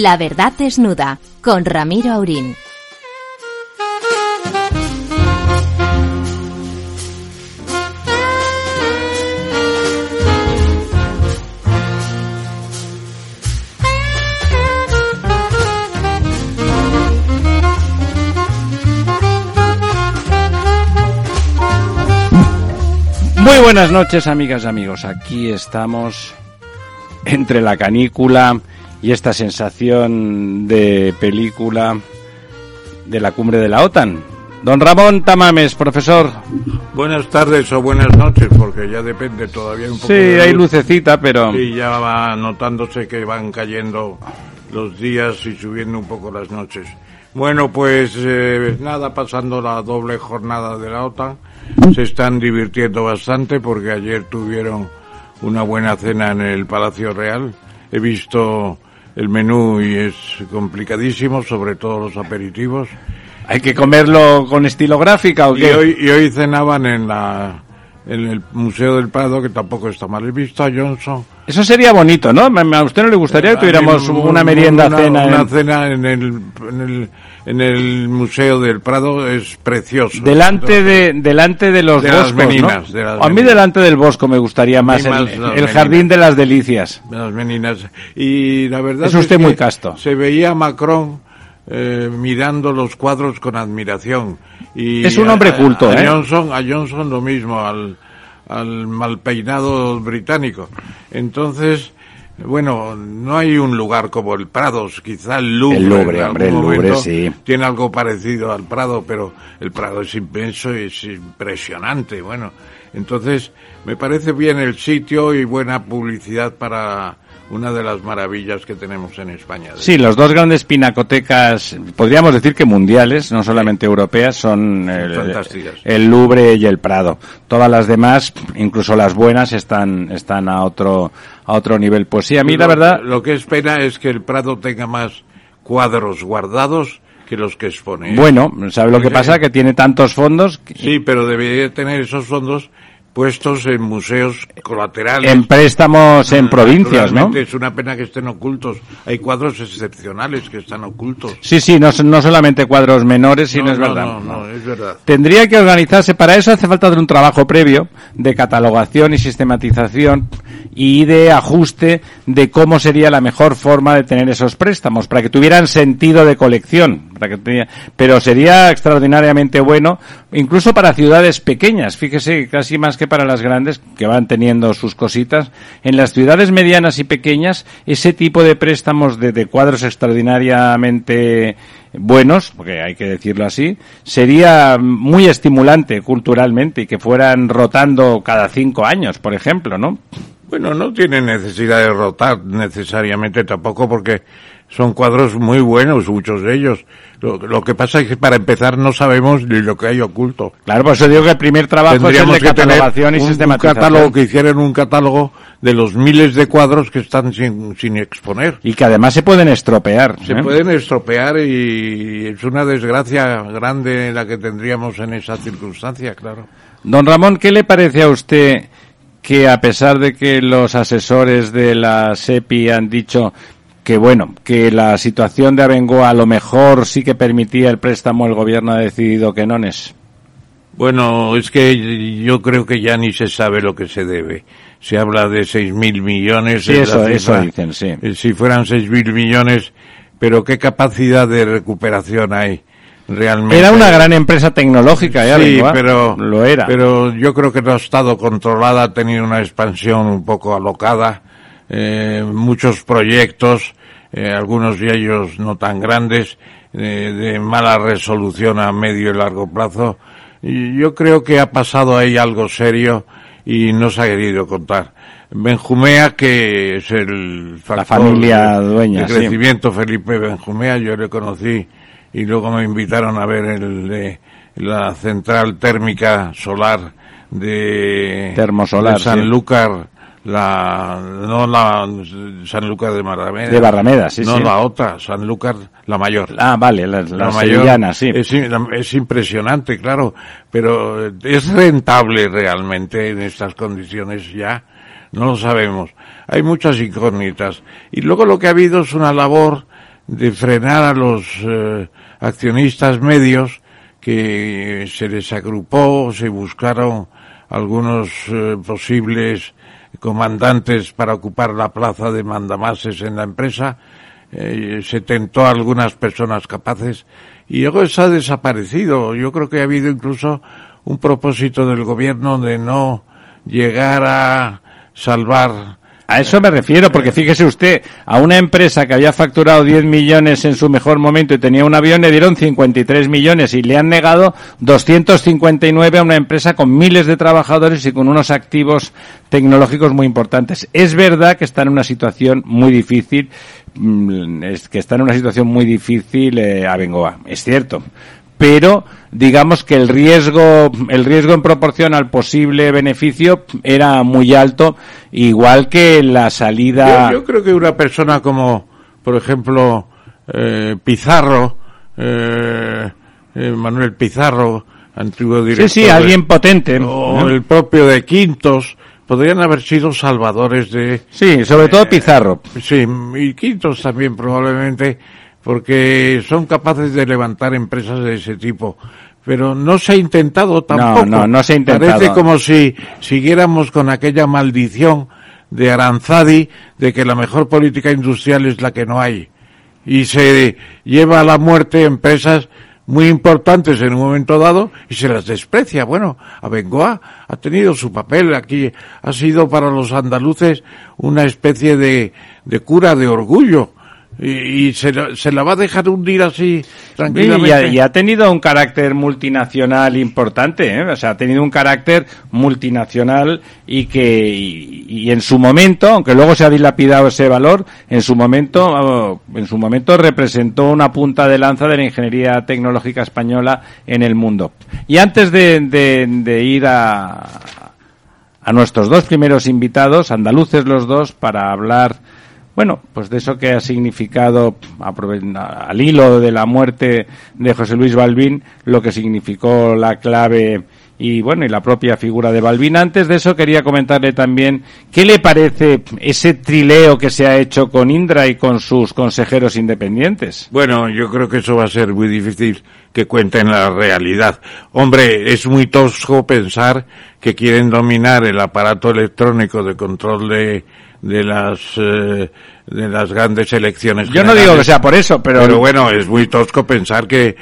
La verdad desnuda con Ramiro Aurín. Muy buenas noches, amigas y amigos. Aquí estamos entre la canícula y esta sensación de película de la cumbre de la OTAN. Don Ramón Tamames, profesor. Buenas tardes o buenas noches, porque ya depende todavía un poco. Sí, de hay luz. lucecita, pero... Y ya va notándose que van cayendo los días y subiendo un poco las noches. Bueno, pues eh, nada, pasando la doble jornada de la OTAN, se están divirtiendo bastante porque ayer tuvieron una buena cena en el Palacio Real. He visto el menú y es complicadísimo, sobre todo los aperitivos. ¿Hay que comerlo con estilo gráfica o Y qué? hoy, y hoy cenaban en la en el Museo del Prado, que tampoco está mal. Visto a Johnson. Eso sería bonito, ¿no? ¿A usted no le gustaría que tuviéramos una merienda una- cena? Una en- cena en el, en el, en el Museo del Prado es precioso. Delante de, delante de los De boscos, meninas, ¿no? de a mí meninas. delante del bosco me gustaría más, A el, más las el jardín de las delicias. de las meninas. Y la verdad Es usted que muy casto. Se veía a Macron eh, mirando los cuadros con admiración. Y Es un hombre a- culto, a ¿eh? Johnson, a Johnson lo mismo, al, al mal peinado británico. Entonces, bueno, no hay un lugar como el Prado, quizá el Louvre. El Louvre, en hombre, el Louvre, sí. Tiene algo parecido al Prado, pero el Prado es inmenso y es impresionante. Bueno, entonces me parece bien el sitio y buena publicidad para una de las maravillas que tenemos en España. Sí, los dos grandes pinacotecas, podríamos decir que mundiales, no solamente europeas, son el, el Louvre y el Prado. Todas las demás, incluso las buenas, están, están a otro, a otro nivel. Pues sí, a mí la Lo- verdad, Lo que es pena es que el Prado tenga más cuadros guardados que los que expone. ¿eh? bueno, ¿sabe lo que pasa? Que tiene tantos fondos que- Sí, pero debería tener esos fondos puestos en museos colaterales. en préstamos en provincias, ¿no? Es una pena que estén ocultos. Hay cuadros excepcionales que están ocultos. Sí, sí, no, no solamente cuadros menores, sino no, es no, verdad. No, no, es verdad. Tendría que organizarse, para eso hace falta de un trabajo previo de catalogación y sistematización y de ajuste de cómo sería la mejor forma de tener esos préstamos, para que tuvieran sentido de colección. Pero sería extraordinariamente bueno, incluso para ciudades pequeñas, fíjese, casi más que para las grandes, que van teniendo sus cositas. En las ciudades medianas y pequeñas, ese tipo de préstamos de cuadros extraordinariamente buenos, porque hay que decirlo así, sería muy estimulante culturalmente y que fueran rotando cada cinco años, por ejemplo, ¿no? Bueno, no tiene necesidad de rotar necesariamente tampoco porque son cuadros muy buenos, muchos de ellos. Lo, lo que pasa es que para empezar no sabemos ni lo que hay oculto. Claro, por eso digo que el primer trabajo es el Tendríamos de que tener catalogación y un, un catálogo que hicieran un catálogo de los miles de cuadros que están sin, sin exponer. Y que además se pueden estropear. Se ¿eh? pueden estropear y es una desgracia grande la que tendríamos en esa circunstancia, claro. Don Ramón, ¿qué le parece a usted que a pesar de que los asesores de la SEPI han dicho que bueno, que la situación de Abengoa a lo mejor sí que permitía el préstamo, el gobierno ha decidido que no es? Bueno, es que yo creo que ya ni se sabe lo que se debe. Se habla de seis mil millones. Sí, eso, eso dicen, sí. Eh, Si fueran seis mil millones, pero qué capacidad de recuperación hay realmente. Era una gran empresa tecnológica, ¿eh? Sí, Abengoa? pero Lo era. Pero yo creo que no ha estado controlada, ha tenido una expansión un poco alocada, eh, muchos proyectos, eh, algunos de ellos no tan grandes, eh, de mala resolución a medio y largo plazo. Y yo creo que ha pasado ahí algo serio y no se ha querido contar. Benjumea, que es el factor familia dueña, de sí. crecimiento, Felipe Benjumea, yo le conocí y luego me invitaron a ver el de la central térmica solar de, Termosolar, de sí. Sanlúcar, la, no la Sanlúcar de Barrameda. De Barrameda, sí, No, sí. la otra, Sanlúcar, la mayor. Ah, vale, la, la, La mayor sí. Es, es impresionante, claro, pero ¿es rentable realmente en estas condiciones ya? No lo sabemos. Hay muchas incógnitas. Y luego lo que ha habido es una labor de frenar a los eh, accionistas medios que se les agrupó, se buscaron algunos eh, posibles comandantes para ocupar la plaza de mandamases en la empresa, eh, se tentó a algunas personas capaces y luego eso ha desaparecido. Yo creo que ha habido incluso un propósito del gobierno de no llegar a salvar a eso me refiero, porque fíjese usted, a una empresa que había facturado 10 millones en su mejor momento y tenía un avión, le dieron 53 millones y le han negado 259 a una empresa con miles de trabajadores y con unos activos tecnológicos muy importantes. Es verdad que está en una situación muy difícil, mm, que está en una situación muy difícil eh, Abengoa, es cierto pero digamos que el riesgo, el riesgo en proporción al posible beneficio era muy alto, igual que la salida. Yo, creo que una persona como, por ejemplo, eh, Pizarro, eh, eh, Manuel Pizarro, antiguo director. Sí, sí, alguien potente. O el propio de Quintos, podrían haber sido salvadores de. Sí, sobre todo Pizarro. Sí, y Quintos también probablemente porque son capaces de levantar empresas de ese tipo. Pero no se ha intentado tampoco. No, no, no se ha intentado. Parece como si siguiéramos con aquella maldición de Aranzadi de que la mejor política industrial es la que no hay. Y se lleva a la muerte empresas muy importantes en un momento dado y se las desprecia. Bueno, Abengoa ha tenido su papel aquí, ha sido para los andaluces una especie de, de cura de orgullo y, se, se, la va a dejar hundir así tranquilamente. Y, ha, tenido un carácter multinacional importante, ¿eh? o sea, ha tenido un carácter multinacional y que y, en su momento, aunque luego se ha dilapidado ese valor, en su momento en su momento representó una punta de lanza de la ingeniería tecnológica española en el mundo. Y antes de, de, de ir a a nuestros dos primeros invitados, andaluces los dos, para hablar bueno, pues de eso que ha significado, al hilo de la muerte de José Luis Balbín, lo que significó la clave y bueno, y la propia figura de Balbín. Antes de eso quería comentarle también qué le parece ese trileo que se ha hecho con Indra y con sus consejeros independientes. Bueno, yo creo que eso va a ser muy difícil que cuenten la realidad. Hombre, es muy tosco pensar que quieren dominar el aparato electrónico de control de de las eh, de las grandes elecciones. Yo no digo que sea por eso, pero... Pero bueno, es muy tosco pensar que eh,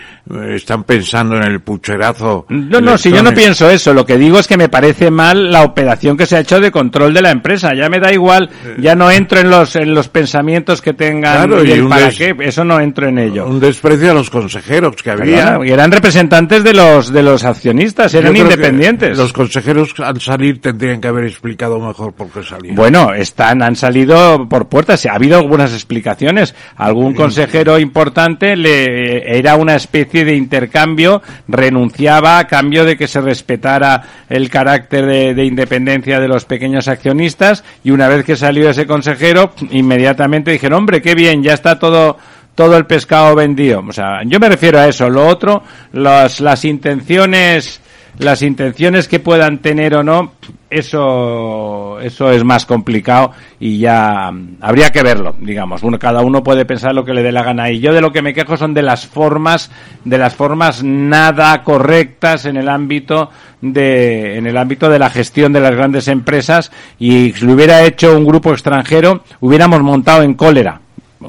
están pensando en el pucherazo. No, no, si yo no pienso eso, lo que digo es que me parece mal la operación que se ha hecho de control de la empresa. Ya me da igual, ya no entro en los en los pensamientos que tengan y, el para qué, eso no entro en ello. Un desprecio a los consejeros que había. y eran representantes de los de los accionistas, eran independientes. Los consejeros al salir tendrían que haber explicado mejor por qué salían. Bueno, están han salido por puertas, habido algunas explicaciones. Algún consejero importante le era una especie de intercambio, renunciaba a cambio de que se respetara el carácter de, independencia de los pequeños accionistas y una vez que salió ese consejero, inmediatamente dijeron, hombre, qué bien, ya está todo todo el pescado vendido. O sea, yo me refiero a eso. Lo otro, las, las intenciones las intenciones que puedan tener o no, eso, eso es más complicado y ya mm, habría que verlo, digamos. Uno, cada uno puede pensar lo que le dé la gana. Y yo de lo que me quejo son de las formas, de las formas nada correctas en el ámbito de, en el ámbito de la gestión de las grandes empresas. Y si lo hubiera hecho un grupo extranjero, hubiéramos montado en cólera.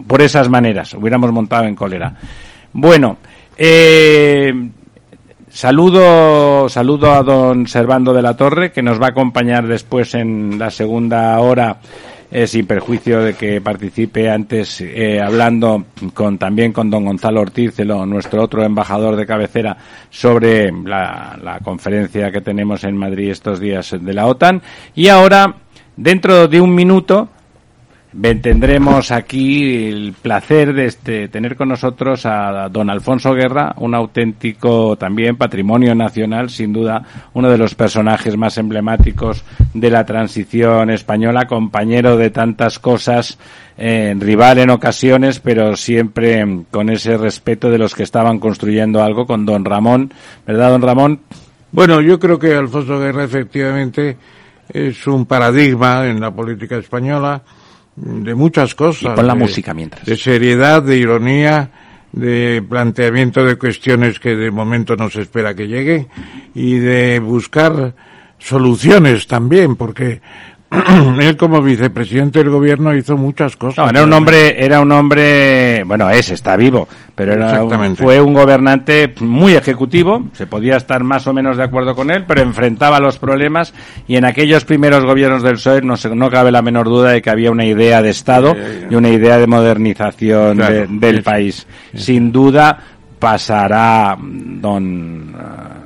Por esas maneras, hubiéramos montado en cólera. Bueno, eh, Saludo, saludo a don Servando de la Torre, que nos va a acompañar después en la segunda hora, eh, sin perjuicio de que participe antes eh, hablando con también con don Gonzalo Ortiz, nuestro otro embajador de cabecera, sobre la, la conferencia que tenemos en Madrid estos días de la OTAN. Y ahora, dentro de un minuto, tendremos aquí el placer de este, tener con nosotros a don Alfonso Guerra, un auténtico también patrimonio nacional, sin duda uno de los personajes más emblemáticos de la transición española, compañero de tantas cosas, eh, rival en ocasiones, pero siempre con ese respeto de los que estaban construyendo algo con don Ramón, ¿verdad, don Ramón? Bueno, yo creo que Alfonso Guerra efectivamente es un paradigma en la política española de muchas cosas. con la de, música mientras. De seriedad, de ironía, de planteamiento de cuestiones que de momento no se espera que lleguen y de buscar soluciones también, porque él como vicepresidente del gobierno hizo muchas cosas. No, era un hombre, era un hombre, bueno, es, está vivo, pero era un, fue un gobernante muy ejecutivo, se podía estar más o menos de acuerdo con él, pero enfrentaba los problemas y en aquellos primeros gobiernos del PSOE no, se, no cabe la menor duda de que había una idea de Estado y una idea de modernización claro, de, del es, país. Es. Sin duda pasará don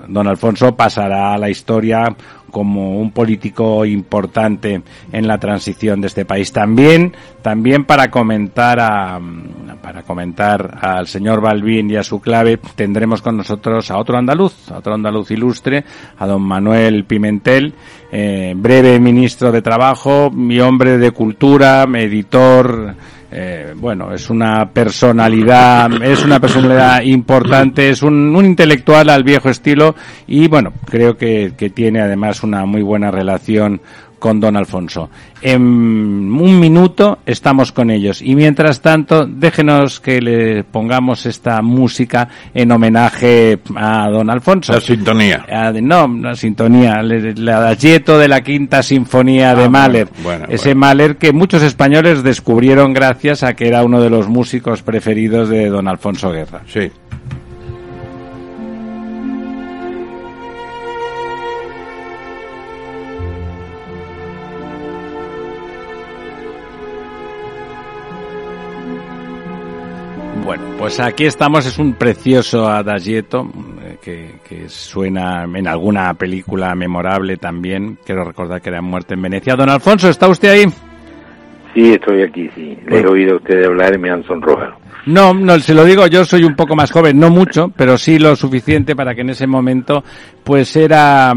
don Alfonso pasará a la historia como un político importante en la transición de este país. También, también para comentar a, para comentar al señor Balbín y a su clave, tendremos con nosotros a otro andaluz, a otro andaluz ilustre, a don Manuel Pimentel, eh, breve ministro de Trabajo, mi hombre de cultura, editor, eh, bueno, es una personalidad, es una personalidad importante, es un, un intelectual al viejo estilo y bueno, creo que, que, tiene además una muy buena relación con don Alfonso. En un minuto estamos con ellos y mientras tanto déjenos que le pongamos esta música en homenaje a don Alfonso. La sintonía. A, no, la sintonía, la adagietto de la quinta sinfonía ah, de Mahler. Bueno, bueno, Ese bueno. Mahler que muchos españoles descubrieron gracias a que era uno de los músicos preferidos de don Alfonso Guerra. Sí. Pues aquí estamos, es un precioso adagietto eh, que, que, suena en alguna película memorable también. Quiero recordar que era Muerte en Venecia. Don Alfonso, ¿está usted ahí? Sí, estoy aquí, sí. Le he oído a usted hablar y me han sonrojado. No, no, se lo digo, yo soy un poco más joven, no mucho, pero sí lo suficiente para que en ese momento, pues era,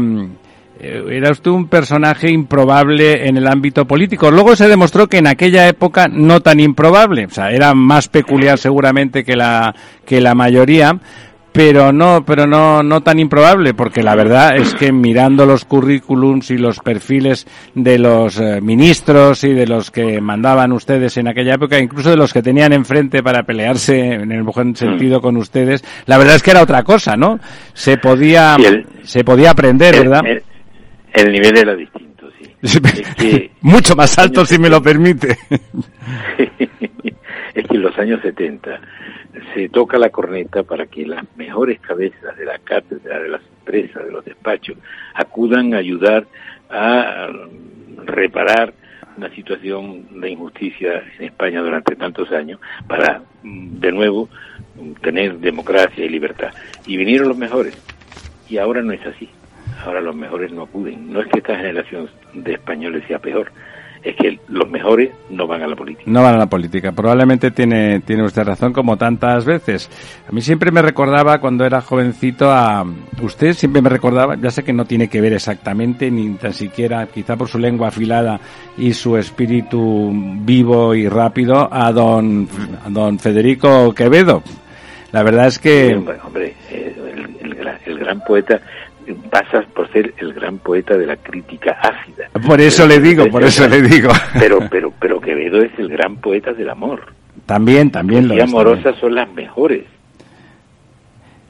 era usted un personaje improbable en el ámbito político. Luego se demostró que en aquella época no tan improbable, o sea, era más peculiar seguramente que la, que la mayoría, pero no, pero no, no tan improbable, porque la verdad es que mirando los currículums y los perfiles de los eh, ministros y de los que mandaban ustedes en aquella época, incluso de los que tenían enfrente para pelearse en el buen sentido con ustedes, la verdad es que era otra cosa, ¿no? Se podía, el- se podía aprender, El, ¿verdad? el- el nivel era distinto, sí. Es que, Mucho más alto, si me lo permite. es que en los años 70 se toca la corneta para que las mejores cabezas de la cátedra, de las empresas, de los despachos, acudan a ayudar a reparar una situación de injusticia en España durante tantos años para, mm, de nuevo, mm, tener democracia y libertad. Y vinieron los mejores. Y ahora no es así. Ahora los mejores no acuden. No es que esta generación de españoles sea peor, es que los mejores no van a la política. No van a la política. Probablemente tiene, tiene usted razón como tantas veces. A mí siempre me recordaba cuando era jovencito a usted siempre me recordaba, ya sé que no tiene que ver exactamente ni tan siquiera quizá por su lengua afilada y su espíritu vivo y rápido a don a don Federico Quevedo. La verdad es que Hombre, hombre, eh, el, el gran poeta eh, pasa por ser el gran poeta de la crítica ácida. por eso le digo, por eso le digo. Pero, pero, pero Quevedo es el gran poeta del amor. También, también lo Las es. amorosas también. son las mejores.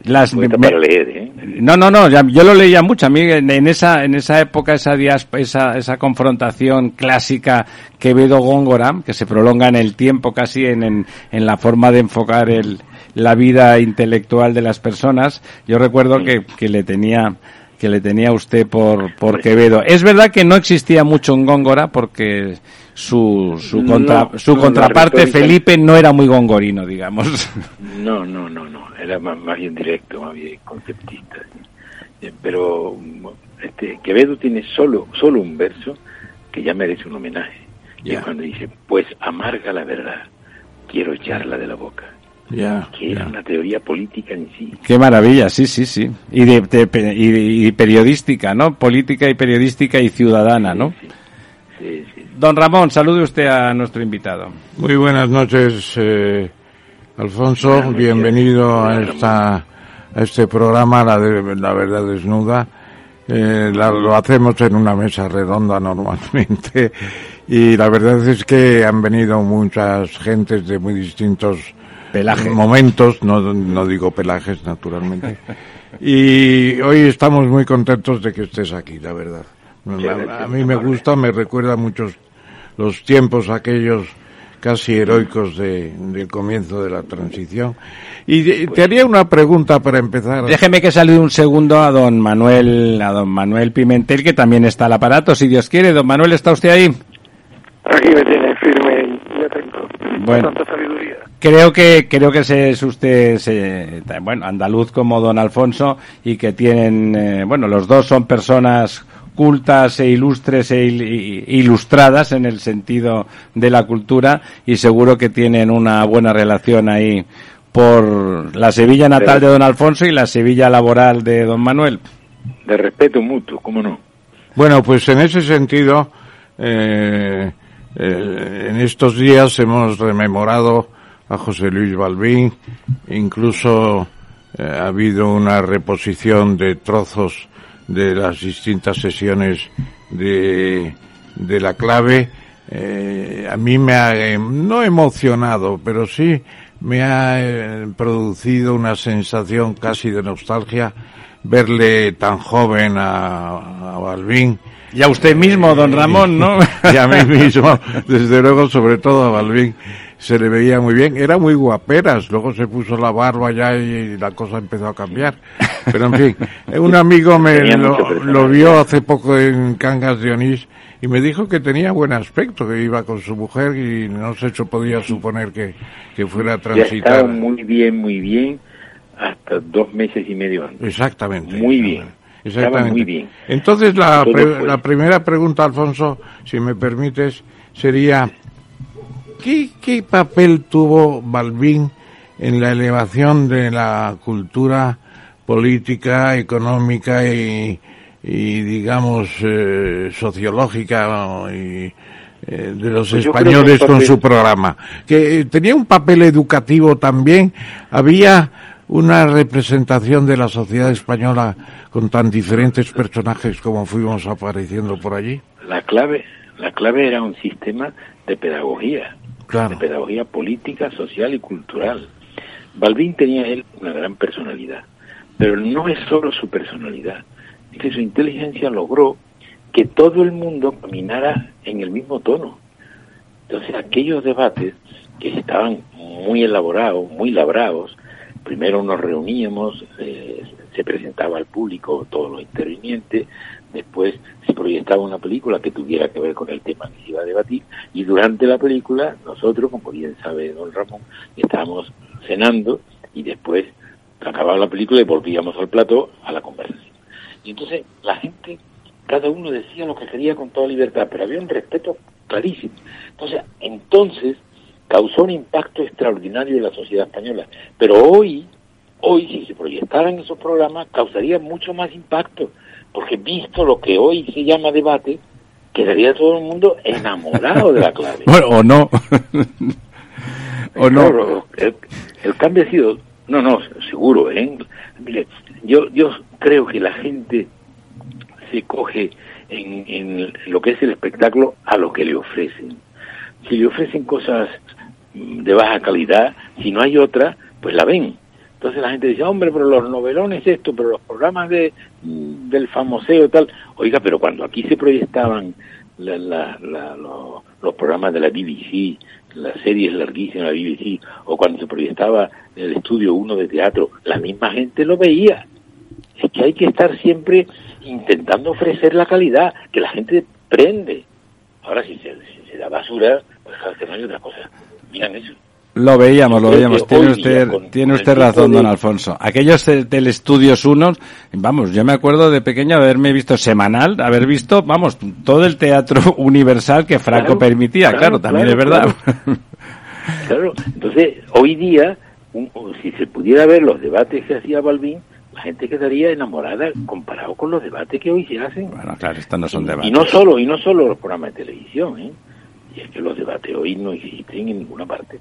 Las me- para leer, ¿eh? No, no, no, ya- yo lo leía mucho. A mí en, en esa en esa época esa, esa esa confrontación clásica Quevedo-Góngora que se prolonga en el tiempo casi en, en, en la forma de enfocar el, la vida intelectual de las personas. Yo recuerdo que, que le tenía que le tenía usted por por Quevedo. Es verdad que no existía mucho en Góngora porque su su, No, contra- su no, contraparte retórica- Felipe no era muy gongorino, digamos. No, no, no, no. Era más, más bien directo, más bien conceptista. ¿sí? Pero este Quevedo tiene solo, solo un verso que ya merece un homenaje. Y es cuando dice, pues amarga la verdad, quiero echarla de la boca. Ya, Que era ya. una teoría política en sí. Qué maravilla, sí, sí, sí. Y, de, y, y periodística, ¿no? Política y periodística y ciudadana, ¿no? Sí, sí, sí. Don Ramón, salude usted a nuestro invitado. Muy buenas noches, eh, Alfonso. Buenas noches. Bienvenido a esta a este programa, la, de, la verdad desnuda. Eh, la- lo hacemos en una mesa redonda normalmente y la verdad es que han venido muchas gentes de muy distintos Pelajes. momentos, no, no digo pelajes naturalmente. Y hoy estamos muy contentos de que estés aquí, la verdad. A, a mí me gusta, me recuerda muchos los tiempos aquellos casi heroicos de, del comienzo de la transición. Y de- te haría una pregunta para empezar. Déjeme que salude un segundo a don Manuel, a don Manuel Pimentel, que también está al aparato, si Dios quiere. Don Manuel, ¿está usted ahí? Aquí me tiene firme ya tengo Bueno. tanta sabiduría. Creo que creo que se- es usted se- bueno andaluz como don Alfonso y que tienen eh, bueno los dos son personas cultas e ilustres e ilustradas en el sentido de la cultura y seguro que tienen una buena relación ahí por la Sevilla natal de don Alfonso y la Sevilla laboral de don Manuel. De respeto mutuo, ¿cómo no? Bueno, pues en ese sentido, eh, eh, en estos días hemos rememorado a José Luis Balbín, incluso eh, ha habido una reposición de trozos de las distintas sesiones de, de la clave. Eh, a mí me ha, eh, no emocionado, pero sí me ha eh, producido una sensación casi de nostalgia verle tan joven a, a Balbín. Y a usted mismo, don Ramón, ¿no? y a mí mismo, desde luego, sobre todo a Balbín, se le veía muy bien. Era muy guaperas, luego se puso la barba ya y la cosa empezó a cambiar. Pero en fin, un amigo me lo, lo vio hace poco en Cangas de Onís y me dijo que tenía buen aspecto, que iba con su mujer y no se podía suponer que, que fuera a Ya muy bien, muy bien, hasta dos meses y medio antes. Exactamente. Muy bien. Exactamente. Muy bien. Entonces la, pre- la primera pregunta, Alfonso, si me permites, sería ¿qué, qué papel tuvo Balbín en la elevación de la cultura política, económica y, y digamos eh, sociológica eh, de los Pues españoles con su programa? Que eh, tenía un papel educativo también. Había una representación de la sociedad española con tan diferentes personajes como fuimos apareciendo por allí. La clave, la clave era un sistema de pedagogía, De pedagogía política, social y cultural. Balbín tenía él una gran personalidad, pero no es solo su personalidad, es que su inteligencia logró que todo el mundo caminara en el mismo tono. Entonces aquellos debates que estaban muy elaborados, muy labrados, primero nos reuníamos, eh, se presentaba al público todos los intervinientes, después se proyectaba una película que tuviera que ver con el tema que se iba a debatir y durante la película nosotros, como bien sabe don Ramón, estábamos cenando y después acababa la película y volvíamos al plató a la conversación. Y entonces la gente, cada uno decía lo que quería con toda libertad, pero había un respeto clarísimo. Entonces, entonces causó un impacto extraordinario en la sociedad española. Pero hoy, hoy si se proyectaran esos programas, causaría mucho más impacto, porque visto lo que hoy se llama debate, quedaría todo el mundo enamorado de la clave. Bueno, o no. o no. El, el cambio ha sido, no, no, seguro, ¿eh? Mire, yo, yo creo que la gente se coge en, en lo que es el espectáculo a lo que le ofrecen. Si le ofrecen cosas mm, de baja calidad, si no hay otra, pues la ven. Entonces la gente dice, hombre, pero los novelones esto, pero los programas de del famoseo tal. Oiga, pero cuando aquí se proyectaban la- la- la- lo- los programas de la BBC, las series larguísimas de la BBC, o cuando se proyectaba el estudio 1 de teatro, la misma gente lo veía. Es que hay que estar siempre intentando ofrecer la calidad, que la gente prende. Ahora, si se, si da basura, pues que no hay otra cosa. Miran eso. Lo veíamos, lo veíamos. Tiene usted, con- tiene con usted razón, de- don Alfonso. Aquellos de- del Estudios Unos, vamos, yo me acuerdo de pequeño haberme visto semanal, haber visto, vamos, todo el teatro universal que Franco Claro, permitía, claro, claro, también claro, es verdad. Claro, entonces hoy día, un- si se pudiera ver los debates que hacía Balbín, la gente quedaría enamorada comparado con los debates que hoy se hacen. bueno, claro, estos no son Y debates. no solo, y no solo los programas de televisión, ¿eh? Y es que los debates hoy no existen en ninguna parte.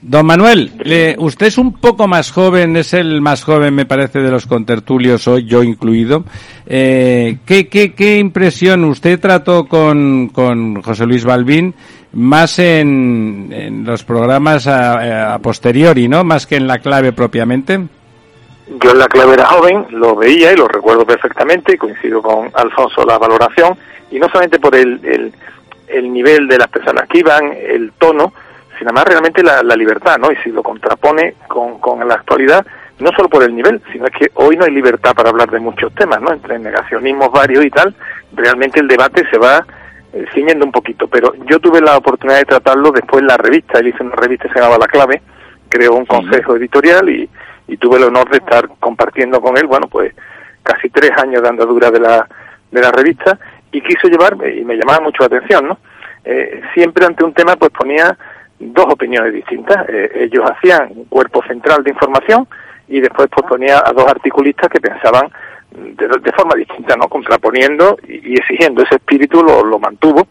Don Manuel, usted es un poco más joven, es el más joven, me parece, de los contertulios hoy, yo incluido. Eh, ¿qué, qué, qué, impresión usted trató con, con José Luis Balbín más en, en los programas a, a, posteriori, ¿no? Más que en la clave propiamente. Yo en la clave era joven, lo veía y lo recuerdo perfectamente, coincido con Alfonso la valoración, y no solamente por el, el, el nivel de las personas que iban, el tono, sino más realmente la, la, libertad, ¿no? Y si lo contrapone con, con la actualidad, no solo por el nivel, sino es que hoy no hay libertad para hablar de muchos temas, ¿no? Entre negacionismos varios y tal, realmente el debate se va eh, ciñendo un poquito. Pero yo tuve la oportunidad de tratarlo después en la revista, él hizo una revista que se llamaba La Clave, creó un consejo editorial y, y tuve el honor de estar compartiendo con él, bueno, pues casi tres años de andadura de la, de la revista y quiso llevarme, y me llamaba mucho la atención, ¿no? Eh, siempre ante un tema pues ponía dos opiniones distintas. Eh, ellos hacían un cuerpo central de información y después pues, ponía a dos articulistas que pensaban de, forma distinta, ¿no? Contraponiendo y, y exigiendo. Ese espíritu lo, lo, mantuvo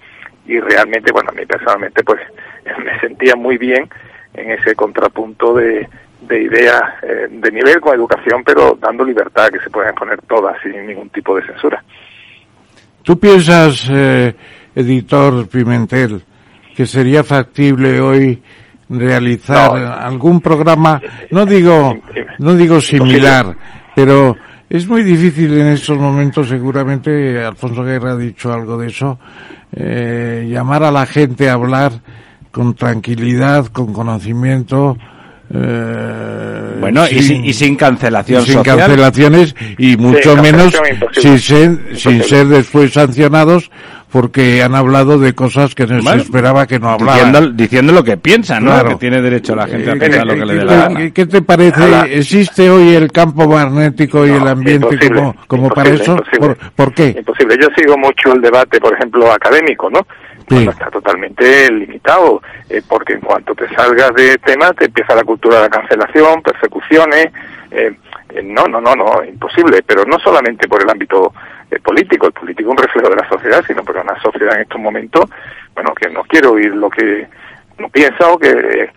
y realmente, bueno, a mí personalmente pues me sentía muy bien en ese contrapunto de, de ideas eh, de nivel con educación, pero dando libertad, que se pueden poner todas sin ningún tipo de censura. ¿Tú piensas, eh, editor Pimentel, que sería factible hoy realizar no. algún programa, no digo, no digo similar, pero es muy difícil en estos momentos, seguramente Alfonso Guerra ha dicho algo de eso, eh, llamar a la gente a hablar con tranquilidad, con conocimiento, eh, bueno, sin, y, sin, y, sin, cancelación y sin social. cancelaciones y mucho sí, menos sin ser, sin ser después sancionados porque han hablado de cosas que no bueno, se esperaba que no hablaran. Diciendo, diciendo lo que piensan, ¿no? Claro. Que tiene derecho la gente a pensar eh, lo que le dé la gana. ¿Qué te parece? ¿Existe hoy el campo magnético y no, el ambiente como para eso? ¿Por, ¿Por, qué? Imposible. Yo sigo mucho el debate, por ejemplo, académico, ¿no? Bueno, está totalmente limitado, eh, porque en cuanto te salgas de tema te empieza la cultura de la cancelación, persecuciones, eh, eh, no, no, no, no, imposible, pero no solamente por el ámbito eh, político, el político es un reflejo de la sociedad, sino porque una sociedad en estos momentos, bueno, que no quiere oír lo que no piensa o que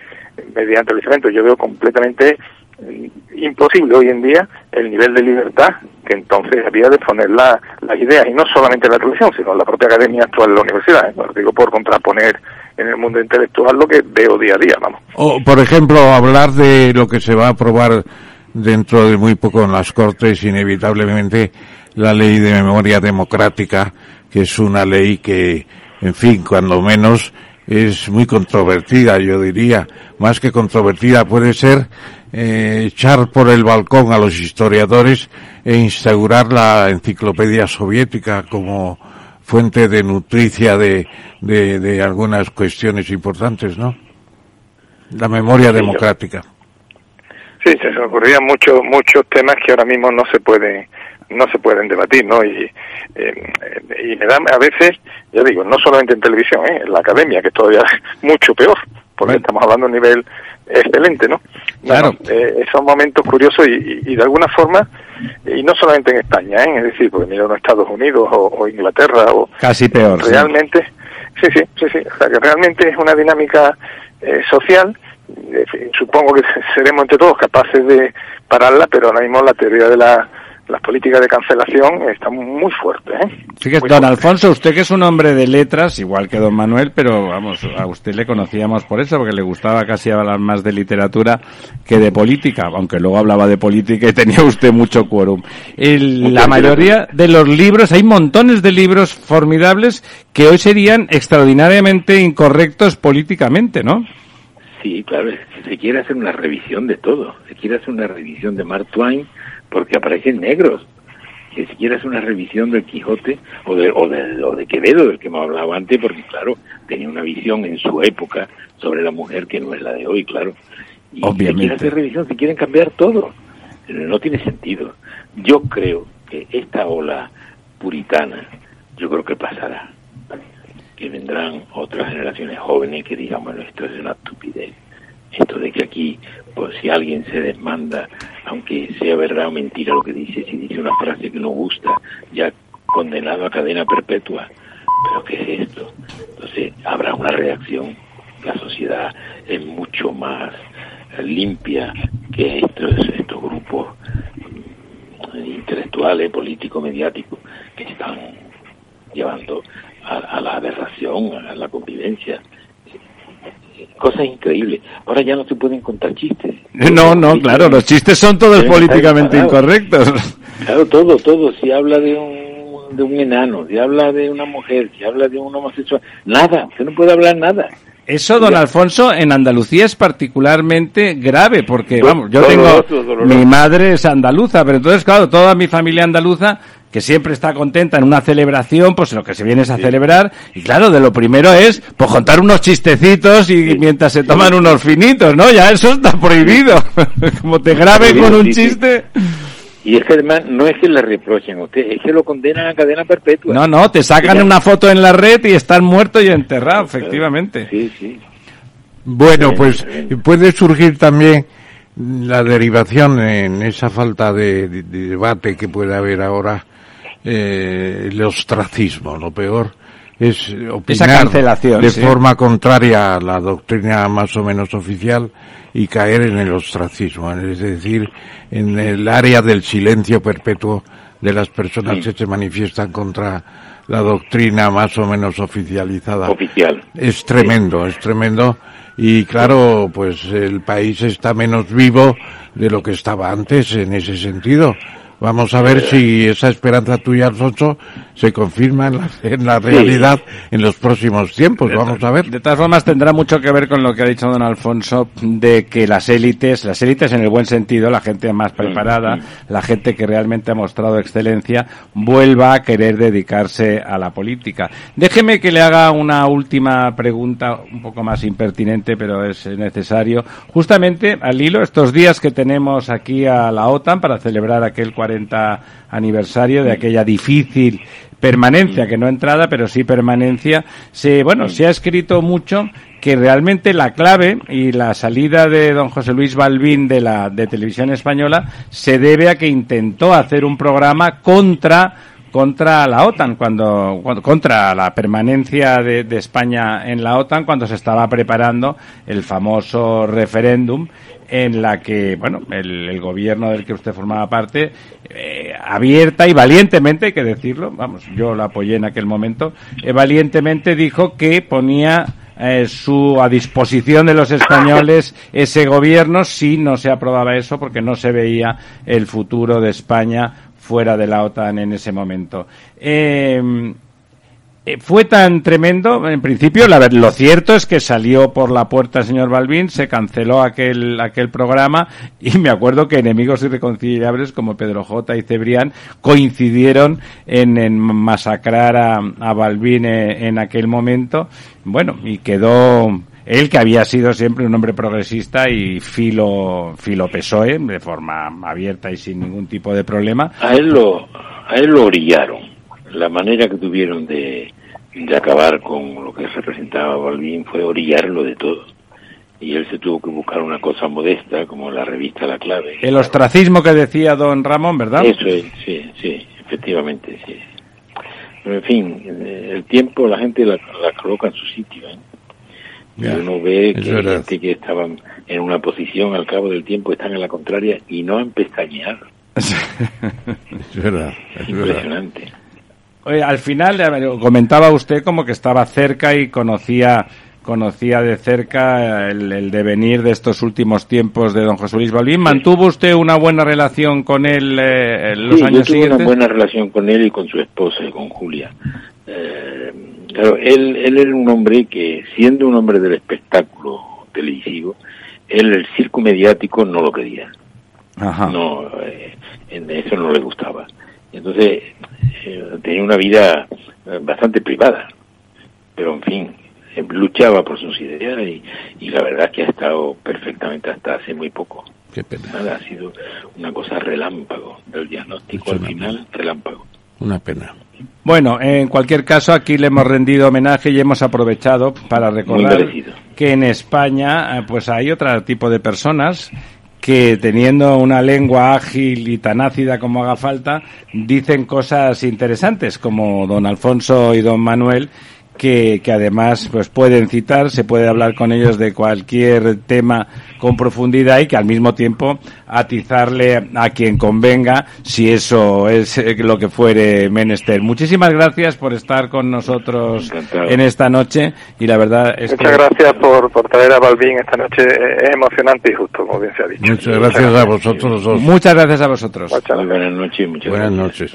mediante el evento yo veo completamente imposible hoy en día el nivel de libertad que entonces había de poner la, las ideas, y no solamente en la televisión, sino la propia academia actual de la universidad. digo por contraponer en el mundo intelectual lo que veo día a día, vamos. Por ejemplo, hablar de lo que se va a aprobar dentro de muy poco en las Cortes, inevitablemente, la ley de memoria democrática, que es una ley que, en fin, cuando menos es muy controvertida, yo diría. Más que controvertida puede ser eh, echar por el balcón a los historiadores e instaurar la enciclopedia soviética como fuente de nutricia de, de, de algunas cuestiones importantes, ¿no? La memoria democrática. Sí, se ocurrían muchos muchos temas que ahora mismo no se pueden no se pueden debatir, ¿no? Y, eh, y me da a veces, ya digo, no solamente en televisión, ¿eh? en la academia, que es todavía mucho peor, porque bueno. estamos hablando a un nivel excelente, ¿no? Claro. Bueno, eh, son momentos curiosos y, y, y, de alguna forma, y no solamente en España, ¿eh? es decir, porque mira, en Estados Unidos o, o, Inglaterra o... Casi peor. Realmente, sí, sí, sí, sí, o sea, que realmente es una dinámica eh, social, eh, supongo que seremos entre todos capaces de pararla, pero ahora mismo la teoría de la las políticas de cancelación están muy fuertes. ¿eh? Fíjese, muy don fuerte. Alfonso, usted que es un hombre de letras, igual que don Manuel, pero vamos, a usted le conocíamos por eso, porque le gustaba casi hablar más de literatura que de política, aunque luego hablaba de política y tenía usted mucho quórum. El, la mayoría de los libros, hay montones de libros formidables que hoy serían extraordinariamente incorrectos políticamente, ¿no? Sí, claro, se quiere hacer una revisión de todo, se quiere hacer una revisión de Mark Twain, porque aparecen negros. Que si quieres una revisión del Quijote o de, o de, o de Quevedo, del que hemos hablado antes, porque claro, tenía una visión en su época sobre la mujer que no es la de hoy, claro. Y Obviamente. Si quieren hacer revisión, si quieren cambiar todo, no tiene sentido. Yo creo que esta ola puritana, yo creo que pasará. Que vendrán otras generaciones jóvenes que digan, bueno, esto es una estupidez esto de que aquí, pues si alguien se desmanda, aunque sea verdad o mentira lo que dice, si dice una frase que no gusta, ya condenado a cadena perpetua. ¿Pero qué es esto? Entonces habrá una reacción la sociedad es mucho más limpia que estos, estos grupos intelectuales, políticos, mediáticos que están llevando a, a la aberración, a la convivencia cosas increíbles. Ahora ya no se pueden contar chistes. No, no, claro, los chistes son todos políticamente incorrectos. Claro, todo, todo. Si habla de un, de un enano, si habla de una mujer, si habla de un homosexual, nada, usted no puede hablar nada. Eso, don Alfonso, en Andalucía es particularmente grave, porque, vamos, yo tengo, mi madre es andaluza, pero entonces, claro, toda mi familia andaluza que siempre está contenta en una celebración, pues lo que se viene es a celebrar, y claro, de lo primero es, pues contar unos chistecitos y mientras se toman unos finitos, ¿no? Ya eso está prohibido. Como te grabe con un chiste. Y es que además no es que le reprochen a usted, es que lo condenan a cadena perpetua. No, no, te sacan una foto en la red y están muerto y enterrado, efectivamente. Sí, sí. Bueno, pues puede surgir también la derivación en esa falta de, de debate que puede haber ahora eh, el ostracismo. Lo peor es opinar de forma contraria a la doctrina más o menos oficial y caer en el ostracismo, es decir, en el área del silencio perpetuo de las personas que se manifiestan contra la doctrina más o menos oficializada. Oficial. Es tremendo, es tremendo. Y claro, pues el país está menos vivo de lo que estaba antes en ese sentido. Vamos a ver si esa esperanza tuya, Alfonso, se confirma en la, en la realidad en los próximos tiempos. Vamos a ver. De todas formas, tendrá mucho que ver con lo que ha dicho don Alfonso de que las élites, las élites en el buen sentido, la gente más preparada, la gente que realmente ha mostrado excelencia, vuelva a querer dedicarse a la política. Déjeme que le haga una última pregunta, un poco más impertinente, pero es necesario. Justamente al hilo, estos días que tenemos aquí a la OTAN para celebrar aquel 40 aniversario de aquella difícil permanencia, que no entrada, pero sí permanencia, se, bueno, se ha escrito mucho que realmente la clave y la salida de don José Luis Balbín de la de televisión española se debe a que intentó hacer un programa contra contra la OTAN cuando, contra la permanencia de, España en la OTAN cuando se estaba preparando el famoso referéndum en la que, bueno, el, gobierno del que usted formaba parte, eh, abierta y valientemente, hay que decirlo, vamos, yo lo apoyé en aquel momento, eh, valientemente dijo que ponía eh, su a disposición de los españoles ese gobierno si no se aprobaba eso porque no se veía el futuro de España fuera de la OTAN en ese momento. Eh, fue tan tremendo, en principio, la, lo cierto es que salió por la puerta el señor Balbín, se canceló aquel, aquel programa y me acuerdo que enemigos irreconciliables como Pedro J. y Cebrián coincidieron en, en masacrar a, a Balbín eh, en, aquel momento. Bueno, y quedó él que había sido siempre un hombre progresista y filo, filo PSOE, de forma abierta y sin ningún tipo de problema. A él lo, a él lo orillaron la manera que tuvieron de, de acabar con lo que representaba Balbín fue orillarlo de todo. Y él se tuvo que buscar una cosa modesta, como la revista La Clave. El ostracismo que decía don Ramón, ¿verdad? Eso es, sí, sí, efectivamente, sí. Pero en fin, el tiempo la gente la, coloca en su sitio. ¿eh? y uno ve que gente que estaban en una posición al cabo del tiempo están en la contraria y no han pestañeado. es verdad. Es impresionante al final eh, comentaba usted como que estaba cerca y conocía conocía de cerca el, devenir de estos últimos tiempos de don José Luis Balbín. ¿Mantuvo usted una buena relación con él eh, los años yo tuve una buena relación con él y con su esposa, con Julia. Eh, claro, él, él era un hombre que, siendo un hombre del espectáculo televisivo, él el circo mediático no lo quería. No, en eso no le gustaba. Entonces, eh, tenía una vida eh, bastante privada, pero en fin, eh, luchaba por sus ideas y, y, la verdad es que ha estado perfectamente hasta hace muy poco. Qué pena. Nada, ha sido una cosa relámpago del diagnóstico al final, relámpago. Una pena. Bueno, en cualquier caso, aquí le hemos rendido homenaje y hemos aprovechado para recordar que en España pues hay otro tipo de personas que teniendo una lengua ágil y tan ácida como haga falta, dicen cosas interesantes, como don Alfonso y don Manuel, que, que además pues pueden citar, se puede hablar con ellos de cualquier tema con profundidad y que al mismo tiempo atizarle a quien convenga si eso es eh, lo que fuere menester. Muchísimas gracias por estar con nosotros en esta noche y la verdad es Muchas gracias por, por traer a Balvin esta noche. Es emocionante y justo, como bien se ha dicho. Muchas gracias a vosotros dos. Muchas gracias a vosotros. Buenas noches. Muchas Buenas gracias.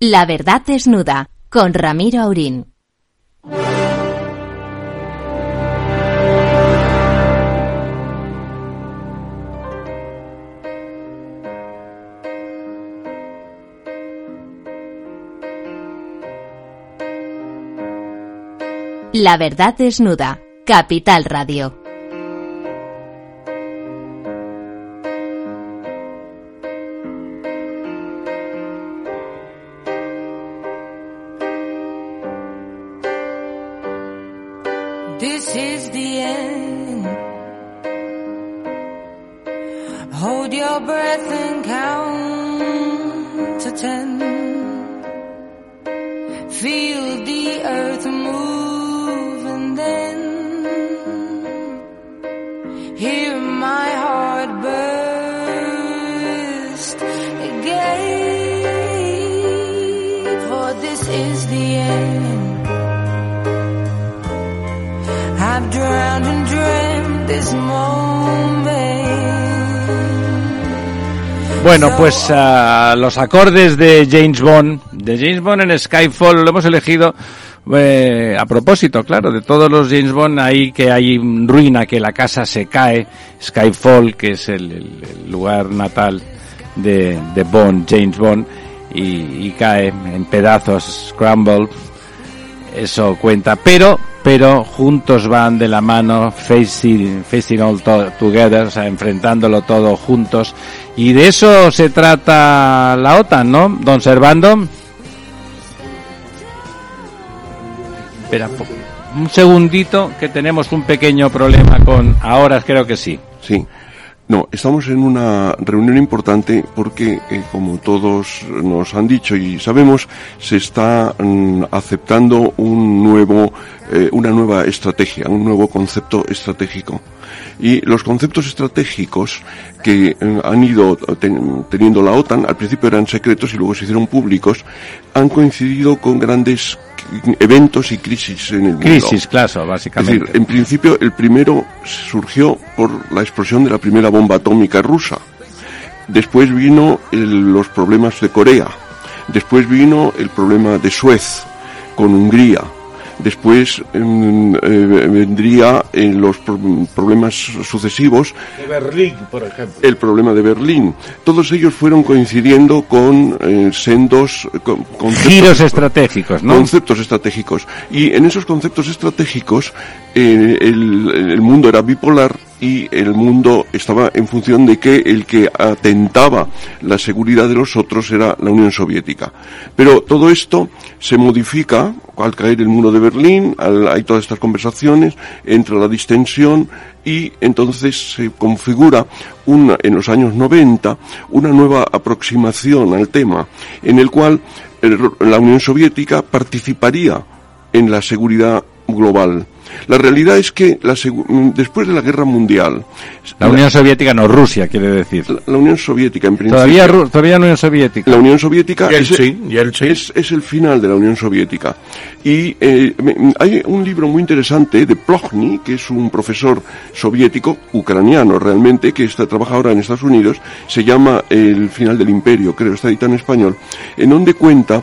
La verdad desnuda con Ramiro Aurín. La verdad desnuda, Capital Radio. Bueno, pues ah, los acordes de James Bond, de James Bond en Skyfall, lo hemos elegido eh, a propósito, claro, de todos los James Bond, ahí que hay ruina, que la casa se cae, Skyfall, que es el, el- el lugar natal de, de Bond, James Bond, y, y cae en pedazos, scramble, eso cuenta, pero pero juntos van de la mano, facing, facing all to- together, o sea, enfrentándolo todo juntos, y de eso se trata la OTAN, ¿no? Don Servando. Espera, un segundito que tenemos un pequeño problema con, ahora creo que sí. Sí. No, estamos en una reunión importante porque, eh, como todos nos han dicho y sabemos, se está mm, aceptando un nuevo, eh, una nueva estrategia, un nuevo concepto estratégico. Y los conceptos estratégicos que eh, han ido ten- teniendo la OTAN, al principio eran secretos y luego se hicieron públicos, han coincidido con grandes eventos y crisis en el mundo. Crisis, claro, Es básicamente. decir, en principio el primero surgió por la explosión de la primera bomba atómica rusa. Después vino el- los problemas de Corea. Después vino el problema de Suez con Hungría. Después eh, vendría eh, los pro- problemas sucesivos De Berlín, por ejemplo. el problema de Berlín. Todos ellos fueron coincidiendo con eh, sendos con- conceptos- Giros estratégicos, ¿no? conceptos estratégicos. Y en esos conceptos estratégicos eh, el, el mundo era bipolar y el mundo estaba en función de que el que atentaba la seguridad de los otros era la Unión Soviética. Pero todo esto se modifica al caer el muro de Berlín, hay todas estas conversaciones, entra la distensión y entonces se configura una, en los años 90 una nueva aproximación al tema en el cual la Unión Soviética participaría en la seguridad global. La realidad es que después de la guerra mundial. La Unión Soviética, no Rusia, quiere decir. La, Unión Soviética, en principio. Todavía, todavía la Unión Soviética. La Unión Soviética es, es, es, el final de la Unión Soviética. Y eh, hay un libro muy interesante de Plogny, que es un profesor soviético, ucraniano realmente, que está, trabaja ahora en Estados Unidos, se llama El final del imperio, creo, está editado en español, en donde cuenta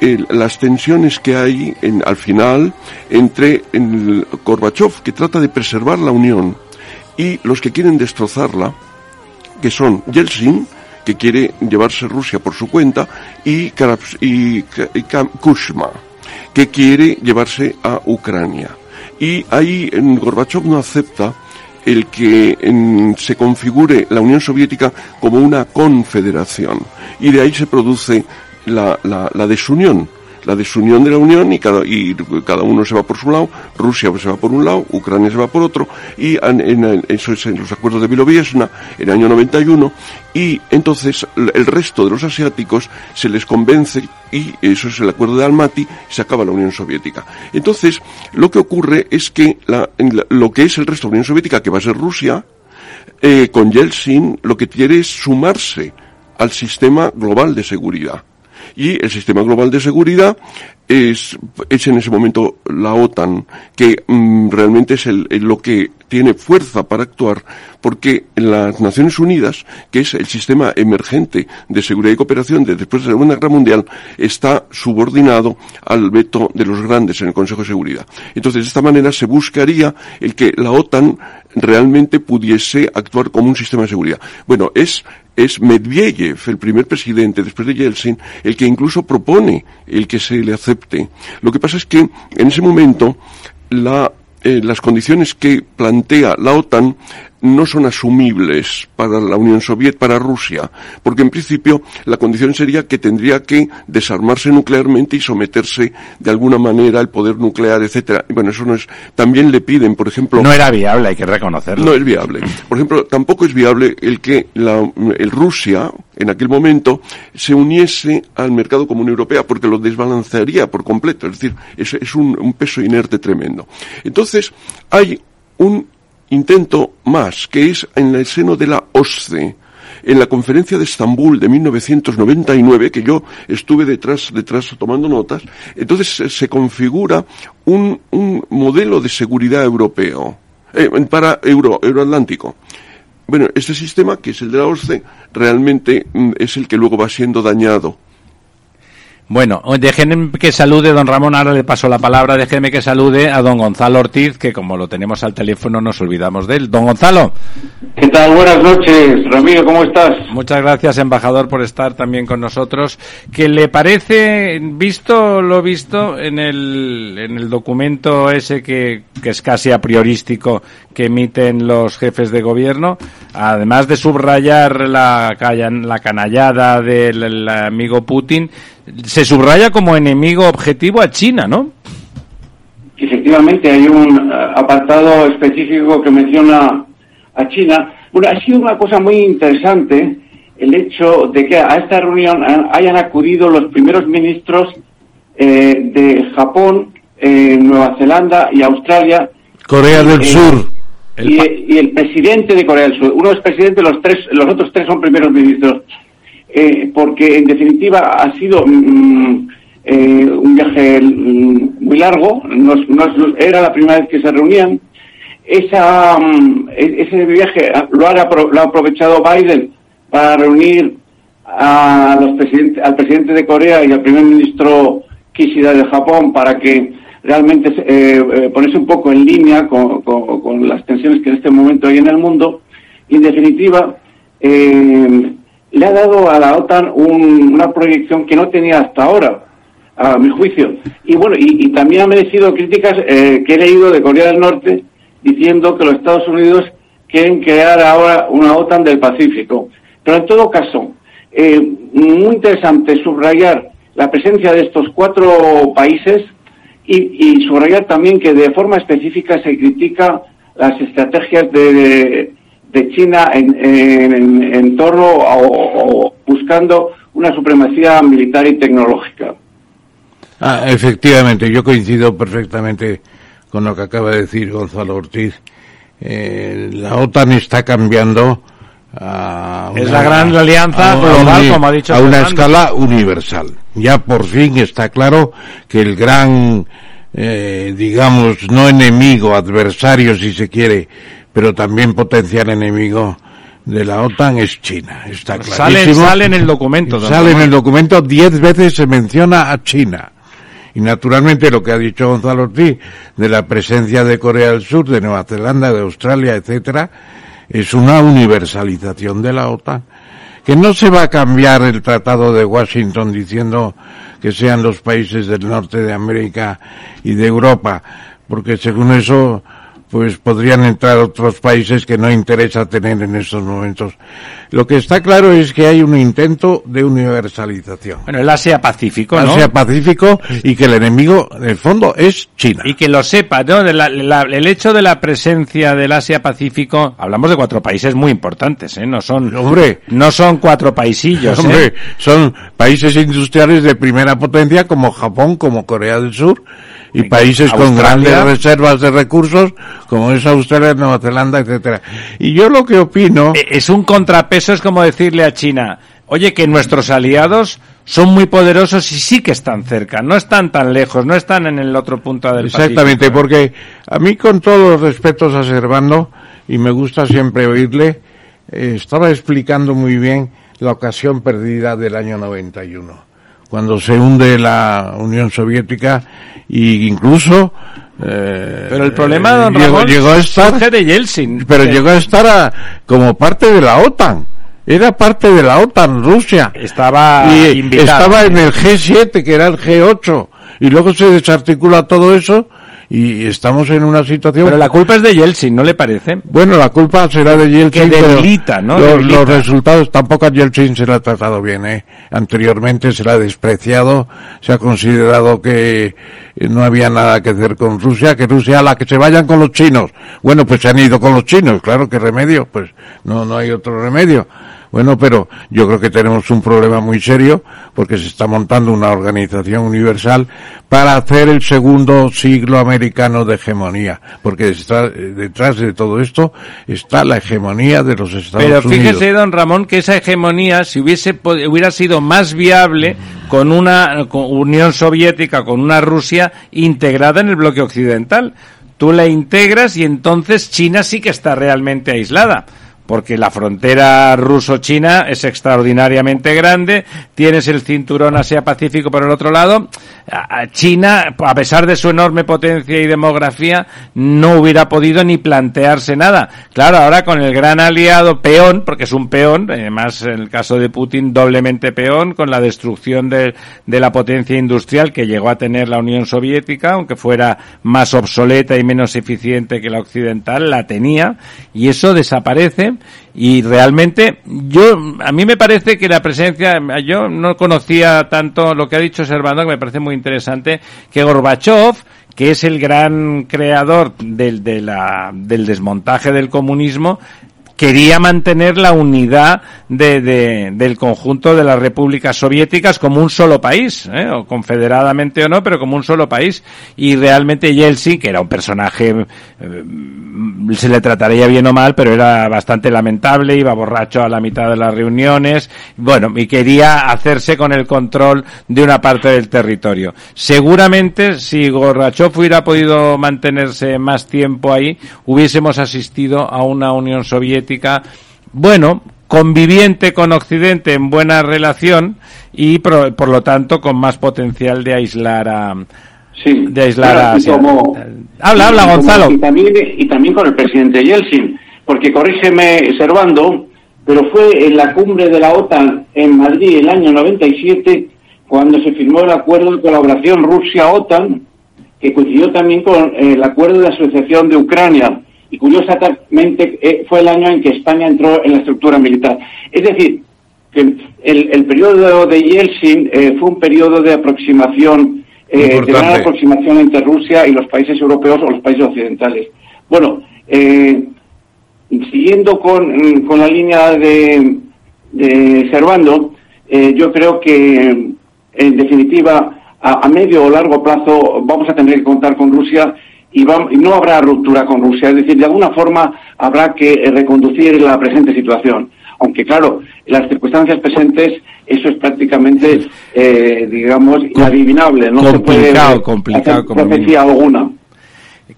las tensiones que hay en, al final entre el Gorbachev, que trata de preservar la Unión, y los que quieren destrozarla, que son Yeltsin, que quiere llevarse Rusia por su cuenta, y, y, Kushma, que quiere llevarse a Ucrania. Y ahí en Gorbachev no acepta el que se configure la Unión Soviética como una confederación. Y de ahí se produce la, la, la desunión la desunión de la Unión y cada, y cada uno se va por su lado, Rusia se va por un lado, Ucrania se va por otro, y en, eso es en los acuerdos de Bilobiesna, en el año 91, y entonces el resto de los asiáticos se les convence, y eso es el acuerdo de Almaty, se acaba la Unión Soviética. Entonces, lo que ocurre es que la, lo que es el resto de la Unión Soviética, que va a ser Rusia, eh, con Yeltsin, lo que quiere es sumarse al sistema global de seguridad y el sistema global de seguridad es, en ese momento la OTAN, que mm, realmente es el, lo que tiene fuerza para actuar, porque las Naciones Unidas, que es el sistema emergente de seguridad y cooperación de después de la Segunda Guerra Mundial, está subordinado al veto de los grandes en el Consejo de Seguridad. Entonces, de esta manera se buscaría el que la OTAN realmente pudiese actuar como un sistema de seguridad. Bueno, es es Medvedev, el primer presidente después de Yeltsin, el que incluso propone el que se le acepte. Lo que pasa es que en ese momento la eh, las condiciones que plantea la OTAN no son asumibles para la Unión Soviética, para Rusia, porque en principio la condición sería que tendría que desarmarse nuclearmente y someterse de alguna manera al poder nuclear, etcétera. Y bueno, eso no es. También le piden, por ejemplo. No era viable, hay que reconocerlo. No es viable. Por ejemplo, tampoco es viable el que la, el Rusia, en aquel momento, se uniese al mercado común europeo, porque lo desbalancearía por completo. Es decir, es, es un, un peso inerte tremendo. Entonces, hay un intento más, que es en el seno de la OSCE, en la conferencia de Estambul de 1999, que yo estuve detrás, detrás tomando notas, entonces se configura un, un modelo de seguridad europeo, eh, para Euro, Euroatlántico. Bueno, este sistema, que es el de la OSCE, realmente mm, es el que luego va siendo dañado bueno, déjenme que salude, don Ramón, ahora le paso la palabra, déjenme que salude a don Gonzalo Ortiz, que como lo tenemos al teléfono nos olvidamos de él. Don Gonzalo. ¿Qué tal? Buenas noches, Ramiro, ¿cómo estás? Muchas gracias, embajador, por estar también con nosotros. ¿Qué le parece, visto lo visto en el, en el documento ese que, que es casi a priorístico que emiten los jefes de gobierno, además de subrayar la, la canallada del amigo Putin, se subraya como enemigo objetivo a China, ¿no? Efectivamente, hay un eh, apartado específico que menciona a China. Bueno, ha sido una cosa muy interesante el hecho de que a esta reunión hayan acudido los primeros ministros eh, de Japón, eh, Nueva Zelanda y Australia. Corea del Sur. y, el presidente de Corea del Sur. Uno es presidente, los tres, los otros tres son primeros ministros. Eh, porque en definitiva ha sido mm, eh, un viaje mm, muy largo, no, era la primera vez que se reunían. Esa, mm, e, ese viaje lo ha, lo ha aprovechado Biden para reunir a los presidentes, al presidente de Corea y al primer ministro Kishida de Japón para que realmente eh, ponerse un poco en línea con, las tensiones que en este momento hay en el mundo. Y en definitiva, eh, le ha dado a la OTAN una proyección que no tenía hasta ahora, a mi juicio. Y bueno, y, también ha merecido críticas eh, que he leído de Corea del Norte diciendo que los Estados Unidos quieren crear ahora una OTAN del Pacífico. Pero en todo caso, eh, muy interesante subrayar la presencia de estos cuatro países y, y subrayar también que de forma específica se critica las estrategias de China en, en, en torno a- o, o buscando una supremacía militar y tecnológica. Ah, efectivamente, yo coincido perfectamente con lo que acaba de decir Gonzalo Ortiz. Eh, la OTAN está cambiando a Es la gran alianza a- a global, un- como ha dicho a una escala universal. Ya por fin está claro que el gran, eh, digamos, no enemigo, adversario si se quiere, pero también potencial enemigo de la OTAN es China. Está Sale, clarísimo. sale en el documento. Sale en el documento, diez veces se menciona a China. Y naturalmente lo que ha dicho Gonzalo Ortiz de la presencia de Corea del Sur, de Nueva Zelanda, de Australia, etcétera, es una universalización de la OTAN. Que no se va a cambiar el Tratado de Washington diciendo que sean los países del norte de América y de Europa, porque según eso, pues podrían entrar otros países que no interesa tener en estos momentos. Lo que está claro es que hay un intento de universalización. Bueno, el Asia-Pacífico, ¿no? Asia-Pacífico y que el enemigo, en el fondo, es China. Y que lo sepa, ¿no? De la- la- el hecho de la presencia del Asia-Pacífico, hablamos de cuatro países muy importantes, ¿eh? No son, Hombre, no son cuatro paisillos, ¿eh? Hombre, son países industriales de primera potencia como Japón, como Corea del Sur y países con grandes reservas de recursos como es Australia, Nueva Zelanda, etcétera. Y yo lo que opino Eh, Es un contrapeso, es como decirle a China, oye, que nuestros aliados son muy poderosos y sí que están cerca, no están tan lejos, no están en el otro punto del Exactamente, porque a mí con todos los respetos a Servando, y me gusta siempre oírle, eh, estaba explicando muy bien la ocasión perdida del año 91, cuando se hunde la Unión Soviética y incluso... eh, Pero el problema, don llegó, Ramón, llegó a estar, de Yeltsin. pero llegó a estar a- como parte de la OTAN. Era parte de la OTAN, Rusia Estaba y invitado. estaba en el G7, que era el G8, y luego se desarticula todo eso y estamos en una situación... Pero la culpa es de Yeltsin, ¿no le parece? Bueno, la culpa será de Yeltsin, Que pero debilita, ¿no? Los, Debilita. los resultados, tampoco a Yeltsin se le ha tratado bien, ¿eh? Anteriormente se le ha despreciado, se ha considerado que no había nada que hacer con Rusia, que Rusia, a la que se vayan con los chinos. Bueno, pues se han ido con los chinos, claro, ¿qué remedio? Pues no, no hay otro remedio. Bueno, pero yo creo que tenemos un problema muy serio porque se está montando una organización universal para hacer el segundo siglo americano de hegemonía, porque está- detrás de todo esto está la hegemonía de los Estados Pero Unidos. fíjese, don Ramón, que esa hegemonía, si hubiese hubiera sido más viable con una con Unión Soviética, con una Rusia integrada en el bloque occidental. Tú la integras y entonces China sí que está realmente aislada. Porque la frontera ruso-china es extraordinariamente grande, tienes el cinturón Asia-Pacífico por el otro lado. China, a pesar de su enorme potencia y demografía, no hubiera podido ni plantearse nada. Claro, ahora con el gran aliado peón, porque es un peón, además en el caso de Putin doblemente peón, con la destrucción de, de la potencia industrial que llegó a tener la Unión Soviética, aunque fuera más obsoleta y menos eficiente que la occidental, la tenía, y eso desaparece, y realmente yo, a mí me parece que la presencia, yo no conocía tanto lo que ha dicho Servando, que me parece muy interesante, que Gorbachev, que es el gran creador del, del desmontaje del comunismo, quería mantener la unidad de, de- del conjunto de las repúblicas soviéticas como un solo país, ¿eh? o confederadamente o no, pero como un solo país. Y realmente Yeltsin, que era un personaje, eh, se le trataría bien o mal, pero era bastante lamentable, iba borracho a la mitad de las reuniones, bueno, y quería hacerse con el control de una parte del territorio. Seguramente, si Gorbachev hubiera podido mantenerse más tiempo ahí, hubiésemos asistido a una Unión Soviética, bueno, conviviente con Occidente en buena relación y por, por lo tanto con más potencial de aislar a Sí. de aislar a Asia. como- Habla, habla como- Gonzalo. Y también, y también con el presidente Yeltsin, porque corrígeme, Servando, pero fue en la cumbre de la OTAN en Madrid el año 97 cuando se firmó el acuerdo de colaboración Rusia-OTAN, que coincidió también con eh, el acuerdo de asociación de Ucrania. Y curiosamente eh, fue el año en que España entró en la estructura militar. Es decir, que el, el periodo de Yeltsin eh, fue un periodo de aproximación, eh, de gran aproximación entre Rusia y los países europeos o los países occidentales. Bueno, eh, siguiendo con, con la línea de, de Servando, eh, yo creo que en definitiva a, a medio o largo plazo vamos a tener que contar con Rusia y, y no habrá ruptura con Rusia, es decir, de alguna forma habrá que eh, reconducir la presente situación. Aunque claro, las circunstancias presentes eso es prácticamente, eh, digamos, inadivinable. No se puede complicado, complicado, profecía alguna.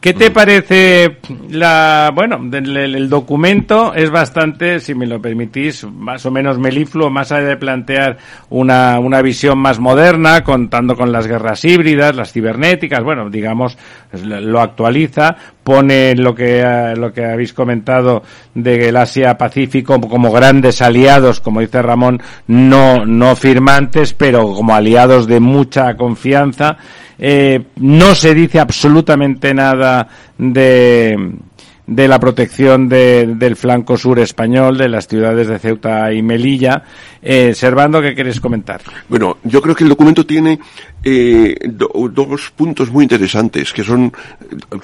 ¿Qué te parece la, bueno, el, el documento es bastante, si me lo permitís, más o menos melifluo, más allá de plantear una, una visión más moderna, contando con las guerras híbridas, las cibernéticas, bueno, digamos, lo actualiza, pone lo que, lo que habéis comentado del Asia-Pacífico como grandes aliados, como dice Ramón, no, no firmantes, pero como aliados de mucha confianza. Eh, no se dice absolutamente nada de, de la protección de- del flanco sur español, de las ciudades de Ceuta y Melilla. Eh, Servando, ¿qué quieres comentar? Bueno, yo creo que el documento tiene eh, do- dos puntos muy interesantes que son,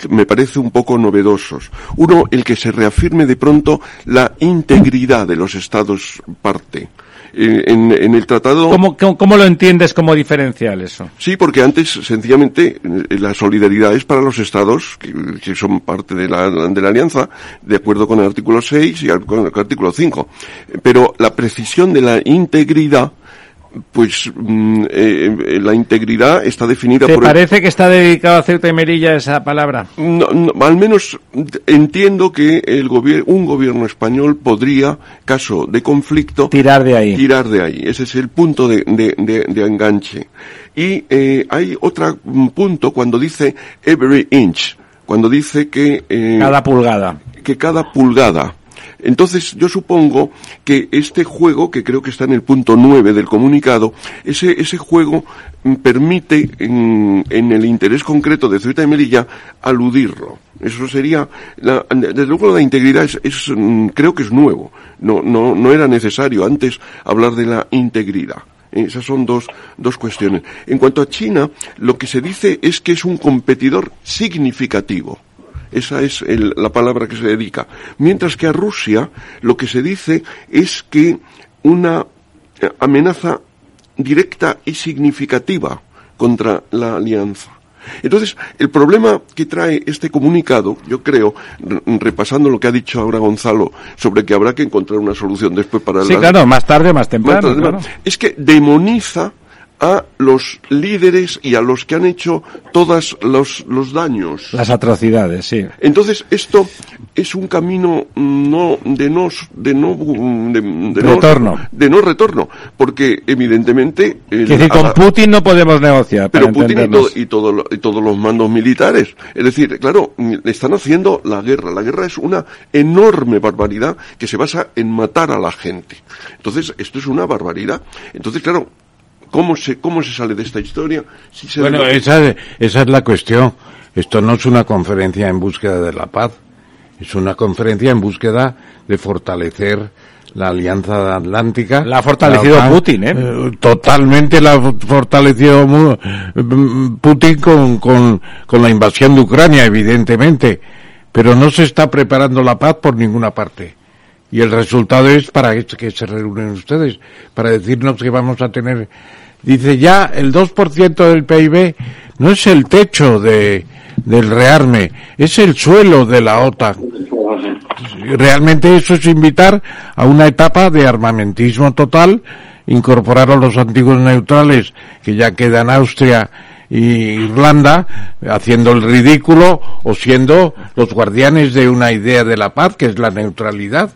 me parece un poco novedosos. Uno, el que se reafirme de pronto la integridad de los estados parte. En, en el tratado. ¿Cómo, cómo, cómo lo entiendes como diferencial eso? Sí, porque antes, sencillamente, eh, la solidaridad es para los estados que, que son parte de la, de la alianza, de acuerdo con el artículo 6 y al- con el artículo 5. Pero la precisión de la integridad, pues mm, eh, eh, la integridad está definida ¿Te por el- parece que está dedicado a Ceuta y Melilla esa palabra? no, no, al menos entiendo que el gobier- un gobierno español podría, caso de conflicto, Tirar de ahí. tirar de ahí. Ese es el punto de, de- de- de enganche. Y eh, hay otro mm, punto cuando dice every inch, cuando dice que eh, Cada pulgada. que cada pulgada. Entonces, yo supongo que este juego, que creo que está en el punto 9 del comunicado, ese, ese juego mm, permite, en, el interés concreto de Ceuta y Melilla, aludirlo. Eso sería, la, desde luego la integridad es, es, mm, creo que es nuevo. No, no, no era necesario antes hablar de la integridad. Esas son dos, dos cuestiones. En cuanto a China, lo que se dice es que es un competidor significativo. Esa es el- la palabra que se dedica. Mientras que a Rusia lo que se dice es que una amenaza directa y significativa contra la alianza. Entonces, el problema que trae este comunicado, yo creo, re- repasando lo que ha dicho ahora Gonzalo, sobre que habrá que encontrar una solución después para Sí, la- claro, más tarde más más temprano. tarde, claro. es que demoniza a los líderes y a los que han hecho todos los, los daños. Las atrocidades, sí. Entonces, esto es un camino mm, no de no de no mm, de, de no- Retorno. de no retorno, porque evidentemente el- decir, con Putin no podemos negociar. pero para Putin y, todo- y, todo y todos los mandos militares. Es decir, claro, mm, están haciendo la guerra. La guerra es una enorme barbaridad que se basa en matar a la gente. Entonces, esto es una barbaridad. Entonces, claro, ¿cómo se, cómo se sale de esta historia? Si se Bueno, de- esa, esa es la cuestión. Esto no es una conferencia en búsqueda de la paz. Es una conferencia en búsqueda de fortalecer la Alianza Atlántica. La ha fortalecido OTAN, Putin, ¿eh? Totalmente la ha fortalecido mm, Putin con, con, con la invasión de Ucrania, evidentemente. Pero no se está preparando la paz por ninguna parte. Y el resultado es para que se reúnen ustedes, para decirnos que vamos a tener, dice ya el 2% del PIB no es el techo de, del rearme, es el suelo de la OTAN. Realmente eso es invitar a una etapa de armamentismo total, incorporar a los antiguos neutrales que ya quedan Austria y Irlanda haciendo el ridículo o siendo los guardianes de una idea de la paz que es la neutralidad.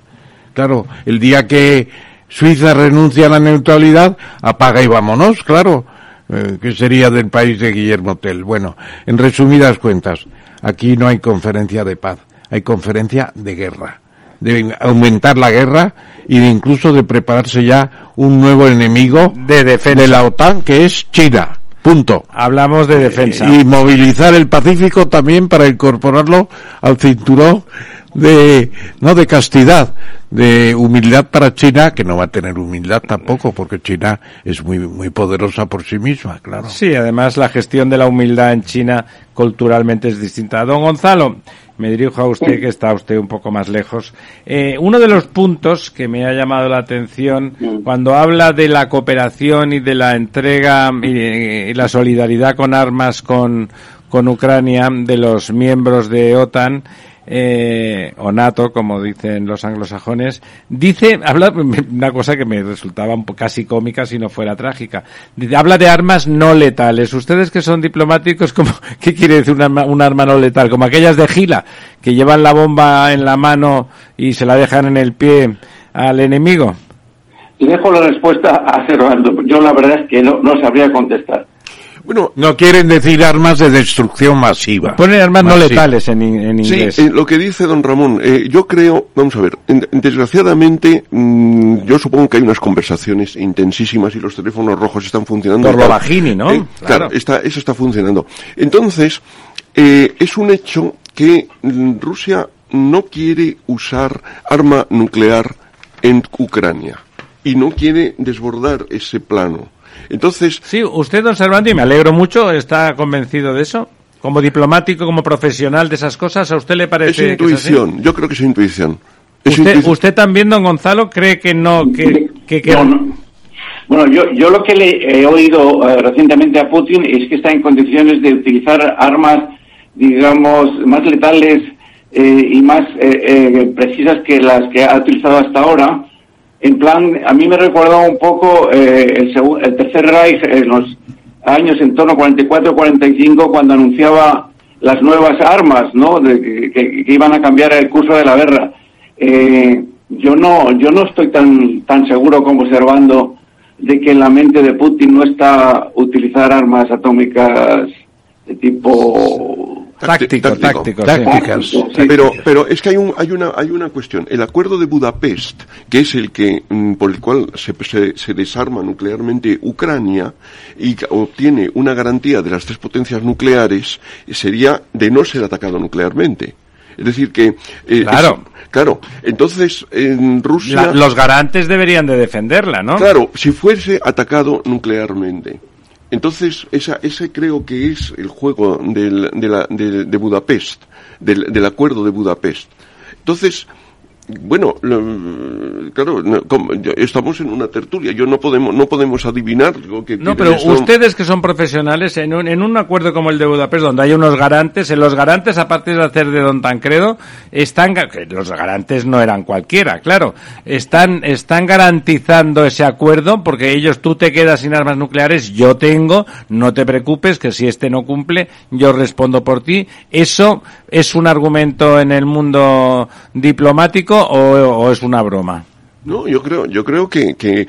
Claro, el día que Suiza renuncia a la neutralidad, apaga y vámonos, claro. Eh, que sería del país de Guillermo Tell. Bueno, en resumidas cuentas, aquí no hay conferencia de paz, hay conferencia de guerra. De aumentar la guerra y de incluso de prepararse ya un nuevo enemigo De defensa. de la OTAN, que es China. Punto. Hablamos de defensa. Y movilizar el Pacífico también para incorporarlo al cinturón de, no de castidad, de humildad para China, que no va a tener humildad tampoco, porque China es muy, muy poderosa por sí misma, claro. Sí, además la gestión de la humildad en China culturalmente es distinta. Don Gonzalo, me dirijo a usted, que está usted un poco más lejos. Eh, uno de los puntos que me ha llamado la atención cuando habla de la cooperación y de la entrega y, y la solidaridad con armas con, con Ucrania de los miembros de OTAN, eh, o NATO, como dicen los anglosajones, dice, habla una cosa que me resultaba un po- casi cómica si no fuera trágica. Dice, habla de armas no letales. Ustedes que son diplomáticos, como, ¿qué quiere decir un arma, un arma no letal? Como aquellas de Gila, que llevan la bomba en la mano y se la dejan en el pie al enemigo. Dejo la respuesta a Servando. Yo la verdad es que no, no sabría contestar. Bueno, No quieren decir armas de destrucción masiva. Ponen armas no letales en, in- en Sí, inglés. eh, lo que dice don Ramón, eh, yo creo, vamos a ver, en- desgraciadamente, mm, yo supongo que hay unas conversaciones intensísimas y los teléfonos rojos están funcionando. Por lo Claro. bajini, ¿no? Eh, claro, Claro. está, eso está funcionando. Entonces, eh, es un hecho que mm, Rusia no quiere usar arma nuclear en Ucrania y no quiere desbordar ese plano. Entonces, Sí, usted, don Servando, y me alegro mucho, está convencido de eso. Como diplomático, como profesional de esas cosas, ¿a usted le es parece que es así? intuición, yo creo que es intuición. Es ¿Usted, intuición. usted también, don Gonzalo, cree que no, que, que, que- No, no. Bueno, yo, yo lo que le he oído eh, recientemente a Putin es que está en condiciones de utilizar armas, digamos, más letales eh, y más eh, eh, precisas que las que ha utilizado hasta ahora. En plan, a mí me recordó un poco eh, el, segu- el Tercer Reich en los años en torno 44-45 cuando anunciaba las nuevas armas, ¿no? De, que- que iban a cambiar el curso de la guerra. Eh, yo no, yo no estoy tan tan seguro como observando de que en la mente de Putin no está utilizar armas atómicas de tipo táctico, táctico. Tácticas. Sí. Pero, pero es que hay, un, hay, una, hay una cuestión. El acuerdo de Budapest, que es el que, mm, por el cual se, se, se desarma nuclearmente Ucrania y obtiene una garantía de las tres potencias nucleares, sería de no ser atacado nuclearmente. Es decir que... eh, Claro. es- claro. Entonces, en Rusia... La- los garantes deberían de defenderla, ¿no? Claro, si fuese atacado nuclearmente. Entonces, esa, ese creo que es el juego del, de, la, de, de Budapest, del, del acuerdo de Budapest. Entonces, bueno, claro, no, estamos en una tertulia, yo no podemos, no podemos adivinar lo que No, pero ustedes que son profesionales, en un, en un acuerdo como el de Budapest, donde hay unos garantes, en los garantes, aparte de hacer de Don Tancredo, están, que los garantes no eran cualquiera, claro, están, están garantizando ese acuerdo, porque ellos, tú te quedas sin armas nucleares, yo tengo, no te preocupes, que si este no cumple, yo respondo por ti. ¿Eso es un argumento en el mundo diplomático o, o es una broma? No, yo creo, yo creo que, que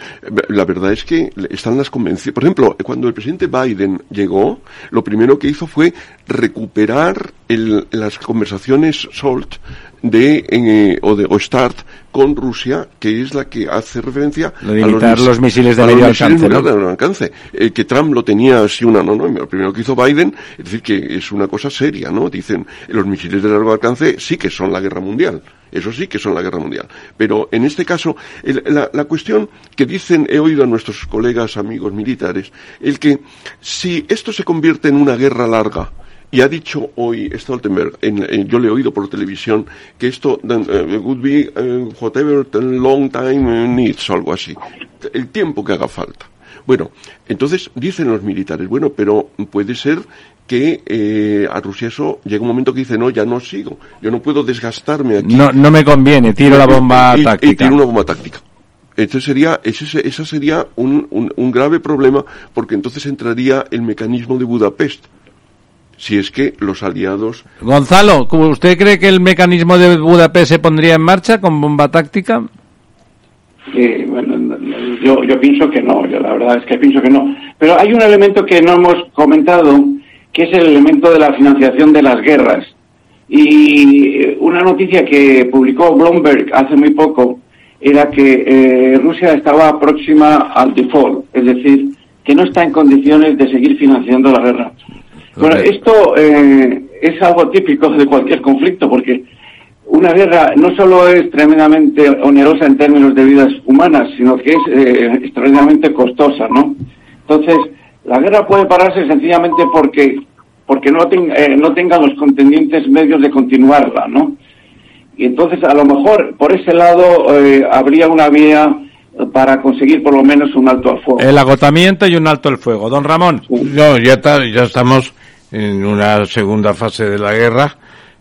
la verdad es que están las convenciones. Por ejemplo, cuando el presidente Biden llegó, lo primero que hizo fue recuperar el- las conversaciones SALT de, eh, o de o START con Rusia, que es la que hace referencia Lo de a los misiles de medio alcance, ¿no? de medio alcance. Eh, que Trump lo tenía así una, no, no, lo primero que hizo Biden, es decir, que es una cosa seria, ¿no? Dicen, los misiles de largo alcance sí que son la guerra mundial. Eso sí que son la guerra mundial. Pero en este caso, la, cuestión que dicen, he oído a nuestros colegas, amigos militares, el que si esto se convierte en una guerra larga, y ha dicho hoy Stoltenberg, en- yo le he oído por televisión, que esto eh, would be eh, whatever long time needs, o algo así. El tiempo que haga falta. Bueno, entonces dicen los militares, bueno, pero puede ser que eh, a Rusia eso llega un momento que dice, no, ya no sigo, yo no puedo desgastarme aquí. No, no me conviene, tiro la bomba Y- táctica. Y tiro una bomba táctica. Ese sería, ese, ese sería un, un, un grave problema porque entonces entraría el mecanismo de Budapest. Si es que los aliados Gonzalo, ¿usted cree que el mecanismo de Budapest se pondría en marcha con bomba táctica? Eh, bueno, no, no, yo, yo pienso que no, yo la verdad es que pienso que no. Pero hay un elemento que no hemos comentado, que es el elemento de la financiación de las guerras. Y una noticia que publicó Bloomberg hace muy poco era que eh, Rusia estaba próxima al default, es decir, que no está en condiciones de seguir financiando la guerra. Bueno, esto eh, es algo típico de cualquier conflicto, porque una guerra no solo es tremendamente onerosa en términos de vidas humanas, sino que es eh, extraordinariamente costosa, ¿no? Entonces, la guerra puede pararse sencillamente porque porque no, ten- eh, no tengan los contendientes medios de continuarla, ¿no? Y entonces, a lo mejor, por ese lado, eh, habría una vía para conseguir por lo menos un alto al fuego. El agotamiento y un alto el fuego. Don Ramón. No, ya, está- ya estamos en una segunda fase de la guerra.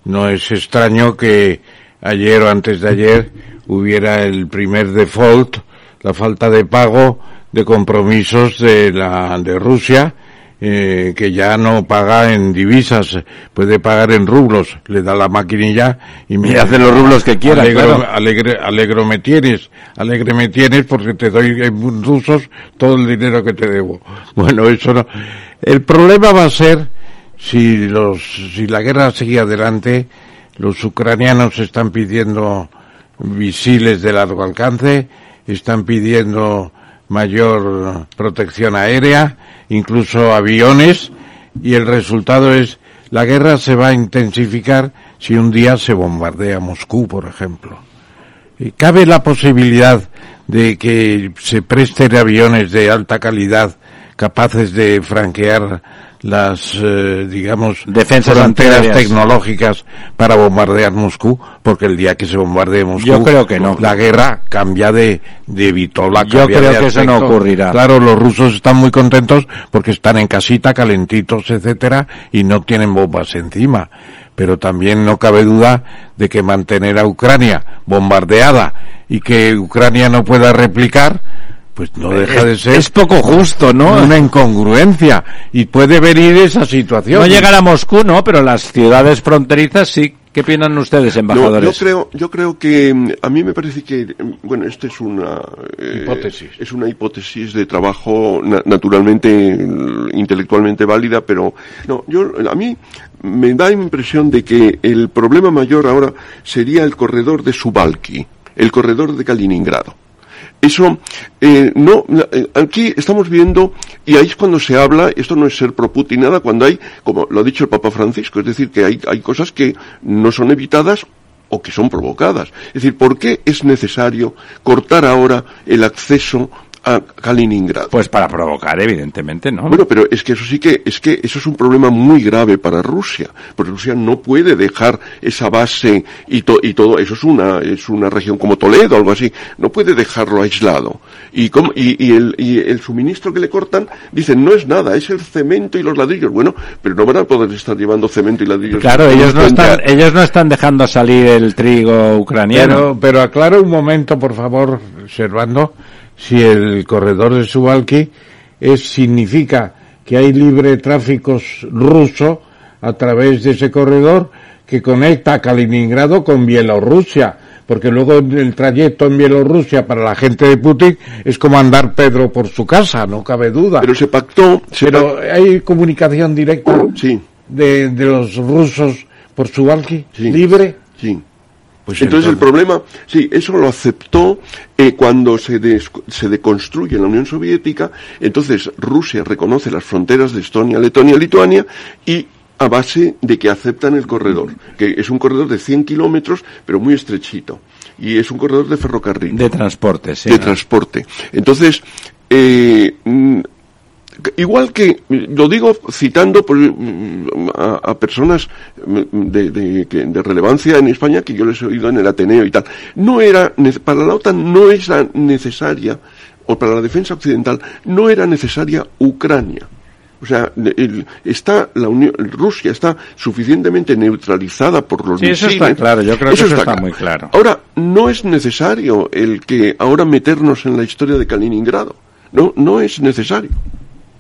No es extraño que ayer o antes de ayer hubiera el primer default, la falta de pago de compromisos de la de Rusia, eh, que ya no paga en divisas, puede pagar en rublos, le da la maquinilla y, Y hace los rublos que quiera, Alegro, claro. alegre, alegro me tienes, alegre me tienes porque te doy en rusos todo el dinero que te debo. Bueno, eso no. El problema va a ser si los, si la guerra sigue adelante, los ucranianos están pidiendo misiles de largo alcance, están pidiendo mayor protección aérea, incluso aviones, y el resultado es la guerra se va a intensificar si un día se bombardea Moscú, por ejemplo. ¿Cabe la posibilidad de que se presten aviones de alta calidad capaces de franquear las, eh, digamos, Defensas fronteras tecnológicas para bombardear Moscú? Porque el día que se bombardee Moscú, Yo creo que no. la guerra cambia de, de vitola. Yo creo de que eso no ocurrirá. Claro, los rusos están muy contentos porque están en casita, calentitos, etcétera, y no tienen bombas encima. Pero también no cabe duda de que mantener a Ucrania bombardeada y que Ucrania no pueda replicar, pues no deja de ser Es poco justo, ¿no? una incongruencia y puede venir esa situación. No llegar a Moscú, no, pero las ciudades fronterizas sí. ¿Qué opinan ustedes, No, embajadores? yo creo, yo creo que mm, a mí me parece que, mm, bueno, esta es una eh, Hipótesis. es una hipótesis de trabajo na- naturalmente mm, intelectualmente válida, pero no, yo a mí me da impresión de que el problema mayor ahora sería el corredor de Subalki, el corredor de Kaliningrado. Eso, eh, no, eh, aquí estamos viendo, y ahí es cuando se habla, esto no es ser pro Putin nada, cuando hay, como lo ha dicho el Papa Francisco, es decir, que hay, hay cosas que no son evitadas o que son provocadas. Es decir, ¿por qué es necesario cortar ahora el acceso a Kaliningrado? Pues para provocar, evidentemente, ¿no? Bueno, pero es que eso sí que, es que eso es un problema muy grave para Rusia, porque Rusia no puede dejar esa base y, to- y todo, eso es una, es una región como Toledo, algo así, no puede dejarlo aislado. Y, cómo- y, y el, y el suministro que le cortan, dicen, no es nada, es el cemento y los ladrillos. Bueno, pero no van a poder estar llevando cemento y ladrillos. Claro, ellos no están, ellos no están dejando salir el trigo ucraniano. Pero, pero aclara un momento, por favor, Servando, si el corredor de Subalki es, significa que hay libre tráfico ruso a través de ese corredor que conecta a Kaliningrado con Bielorrusia, porque luego el trayecto en Bielorrusia para la gente de Putin es como andar Pedro por su casa, no cabe duda. Pero se pactó, se Pero hay comunicación directa sí, de, de los rusos por Subalki, Sí. libre. sí. Pues entonces, el problema, sí, eso lo aceptó eh, cuando se, des- se deconstruye la Unión Soviética, entonces Rusia reconoce las fronteras de Estonia, Letonia, Lituania y a base de que aceptan el corredor, que es un corredor de 100 kilómetros, pero muy estrechito, y es un corredor de ferrocarril De transporte, sí. de transporte. Entonces, eh, mm, igual que, lo digo citando por, mm, a, a personas mm, de, de- de relevancia en España que yo les he oído en el Ateneo y tal, no era, para la OTAN no era necesaria, o para la defensa occidental, no era necesaria Ucrania. O sea, el- está la Unión, Rusia está suficientemente neutralizada por los Sí, eso está misiles. claro, yo creo que eso está muy claro. Ahora, no es necesario el que ahora meternos en la historia de Kaliningrado. No, no es necesario.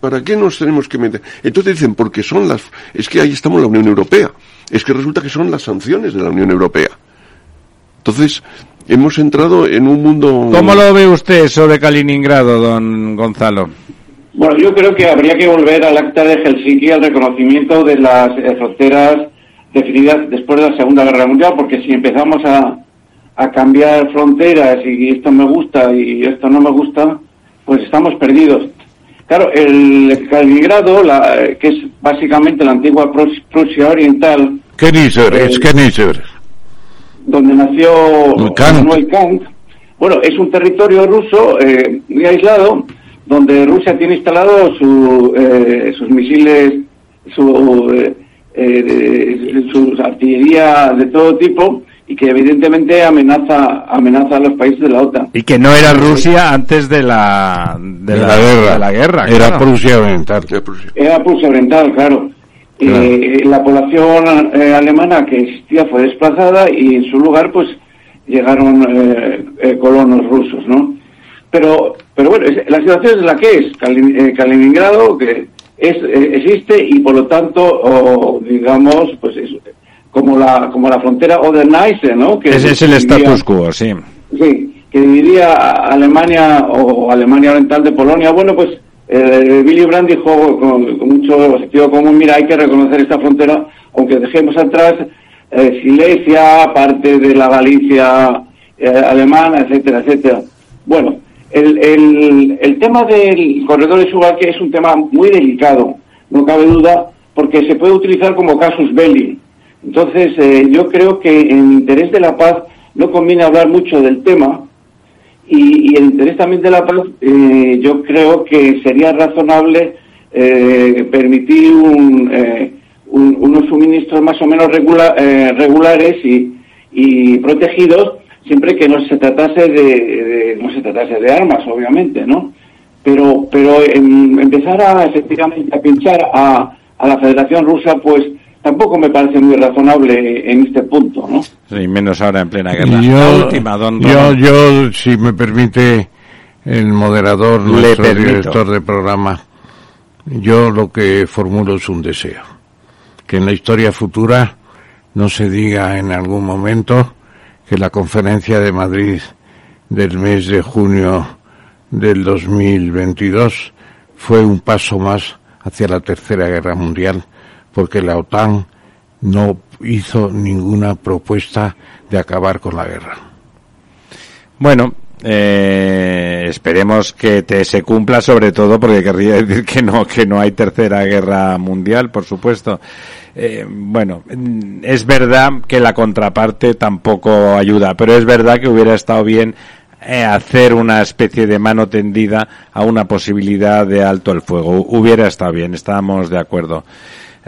¿Para qué nos tenemos que meter? Entonces dicen, porque son las... Es que ahí estamos la Unión Europea. Es que resulta que son las sanciones de la Unión Europea. Entonces, hemos entrado en un mundo... ¿Cómo lo ve usted de Kaliningrado, don Gonzalo? Bueno, yo creo que habría que volver al acta de Helsinki al reconocimiento de las eh, fronteras definidas después de la Segunda Guerra Mundial, porque si empezamos a, a cambiar fronteras y esto me gusta y esto no me gusta, pues estamos perdidos. Claro, el Kaliningrado, la, que es básicamente la antigua Prus- Prusia Oriental, Eh, es Kenneser. donde nació Kant. Immanuel Kant, bueno, es un territorio ruso eh, muy aislado, donde Rusia tiene instalados su, eh, sus misiles, su, eh, eh, su artillería de todo tipo y que evidentemente amenaza amenaza a los países de la OTAN. Y que no era Rusia antes de la, de De la, la guerra. de la guerra, Era claro. Prusia Oriental. Era Prusia Oriental, claro. Claro. Eh, la población eh, alemana que existía fue desplazada y en su lugar pues llegaron eh, eh, colonos rusos, ¿no? Pero, pero bueno, es- la situación es la que es. Kali- eh, Kaliningrado que es, existe y por lo tanto, o, digamos, pues es como la como la frontera Oder-Neisse, ¿no? Que Ese es el status quo, sí. Sí, que dividiría Alemania o Alemania Oriental de Polonia. Bueno, pues eh, Willy Brandt dijo con, con mucho sentido común, mira, hay que reconocer esta frontera, aunque dejemos atrás eh, Silesia, parte de la Galicia eh, alemana, etcétera, etcétera. Bueno, el, el, el tema del corredor de Subalque es un tema muy delicado, no cabe duda, porque se puede utilizar como casus belli. Entonces, eh, yo creo que en interés de la paz no conviene hablar mucho del tema y, en interés también de la paz, eh, yo creo que sería razonable eh, permitir un, eh, un- unos suministros más o menos regula- regulares y, protegidos, siempre que no se tratase de, de- no se tratase de armas, obviamente, ¿no? Pero, pero em, empezar a efectivamente a pinchar a, a la Federación Rusa, pues tampoco me parece muy razonable en este punto, ¿no? Sí, menos ahora en plena guerra. Yo, la última, don yo, yo, si me permite el moderador, Le nuestro permito. director de programa, yo lo que formulo es un deseo. Que en la historia futura no se diga en algún momento que la conferencia de Madrid del mes de junio del 2022 fue un paso más hacia la Tercera Guerra Mundial, porque la OTAN no hizo ninguna propuesta de acabar con la guerra. Bueno, eh, esperemos que te se cumpla sobre todo porque querría decir que no que no hay tercera guerra mundial, por supuesto. Eh, bueno, mm, es verdad que la contraparte tampoco ayuda, pero es verdad que hubiera estado bien eh, hacer una especie de mano tendida a una posibilidad de alto el fuego. Hubiera estado bien, estábamos de acuerdo.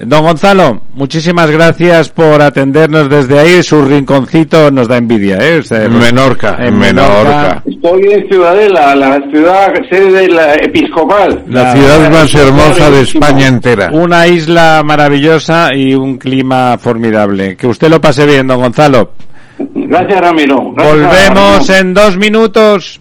Don Gonzalo, muchísimas gracias por atendernos desde ahí. Su rinconcito nos da envidia, ¿eh? En Menorca, en Menorca. Estoy en Ciudadela, la ciudad sede de la episcopal. La ciudad más hermosa de España entera. Una isla maravillosa y un clima formidable. Que usted lo pase bien, don Gonzalo. Gracias, Ramiro. Gracias, Volvemos Ramiro. en dos minutos.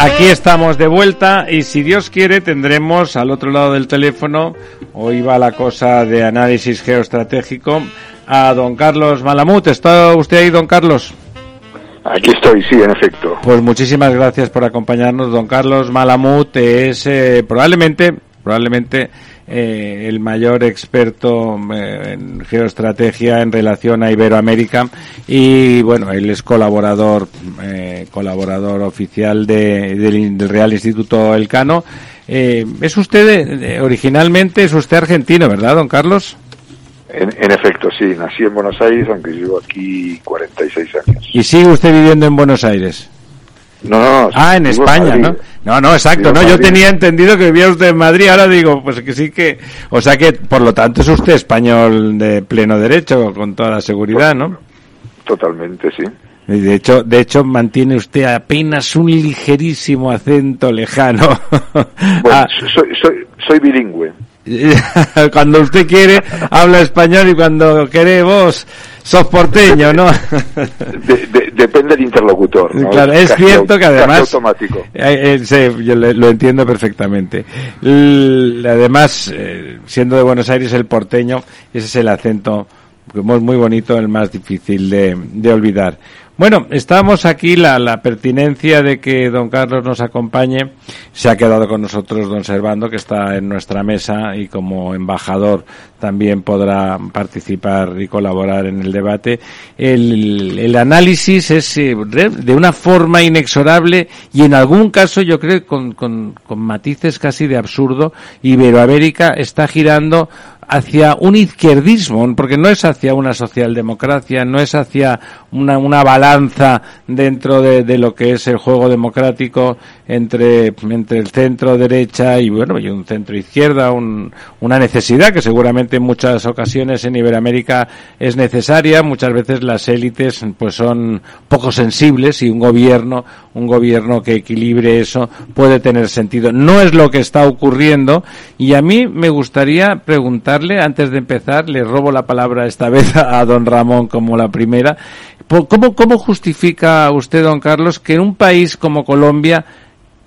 Aquí estamos de vuelta y si Dios quiere tendremos al otro lado del teléfono, hoy va la cosa de análisis geoestratégico, a don Carlos Malamut. ¿Está usted ahí, don Carlos? Aquí estoy, sí, en efecto. Pues muchísimas gracias por acompañarnos. Don Carlos Malamut es eh, probablemente, probablemente eh, el mayor experto eh, en geoestrategia en relación a Iberoamérica y bueno, él es colaborador, eh, colaborador oficial de, del, del Real Instituto Elcano. Eh, es usted, eh, originalmente es usted argentino, ¿verdad, don Carlos? En, en efecto, sí, nací en Buenos Aires, aunque llevo aquí 46 años. ¿Y sigue usted viviendo en Buenos Aires? No, no, no. Ah, en España. ¿no? No, no, exacto, no, yo tenía entendido que vivía usted en Madrid, ahora digo, pues que sí que, o sea que, por lo tanto, es usted español de pleno derecho, con toda la seguridad, ¿no? Totalmente, sí. Y de hecho, de hecho, mantiene usted apenas un ligerísimo acento lejano. Bueno, Ah, soy, soy, soy bilingüe. cuando usted quiere, habla español y cuando quiere vos, sos porteño, ¿no? De- de- depende del interlocutor. ¿no? Claro, es Casi cierto que además automático. Eh, eh, sí, yo le- lo entiendo perfectamente. L- además, eh, siendo de Buenos Aires el porteño, ese es el acento muy bonito, el más difícil de, de olvidar. Bueno, estamos aquí, la, la pertinencia de que don Carlos nos acompañe. Se ha quedado con nosotros don Servando, que está en nuestra mesa y como embajador también podrá participar y colaborar en el debate. El, el análisis es eh, de una forma inexorable y en algún caso yo creo con, con, con matices casi de absurdo. Iberoamérica está girando hacia un izquierdismo, porque no es hacia una socialdemocracia, no es hacia una, una balanza dentro de, de lo que es el juego democrático entre, entre el centro derecha y bueno, y un centro izquierda, un- una necesidad que seguramente en muchas ocasiones en Iberoamérica es necesaria, muchas veces las élites pues son poco sensibles y un gobierno, un gobierno que equilibre eso puede tener sentido. No es lo que está ocurriendo. Y a mí me gustaría preguntarle, antes de empezar, le robo la palabra esta vez a don Ramón como la primera, ¿cómo, cómo justifica usted, don Carlos, que en un país como Colombia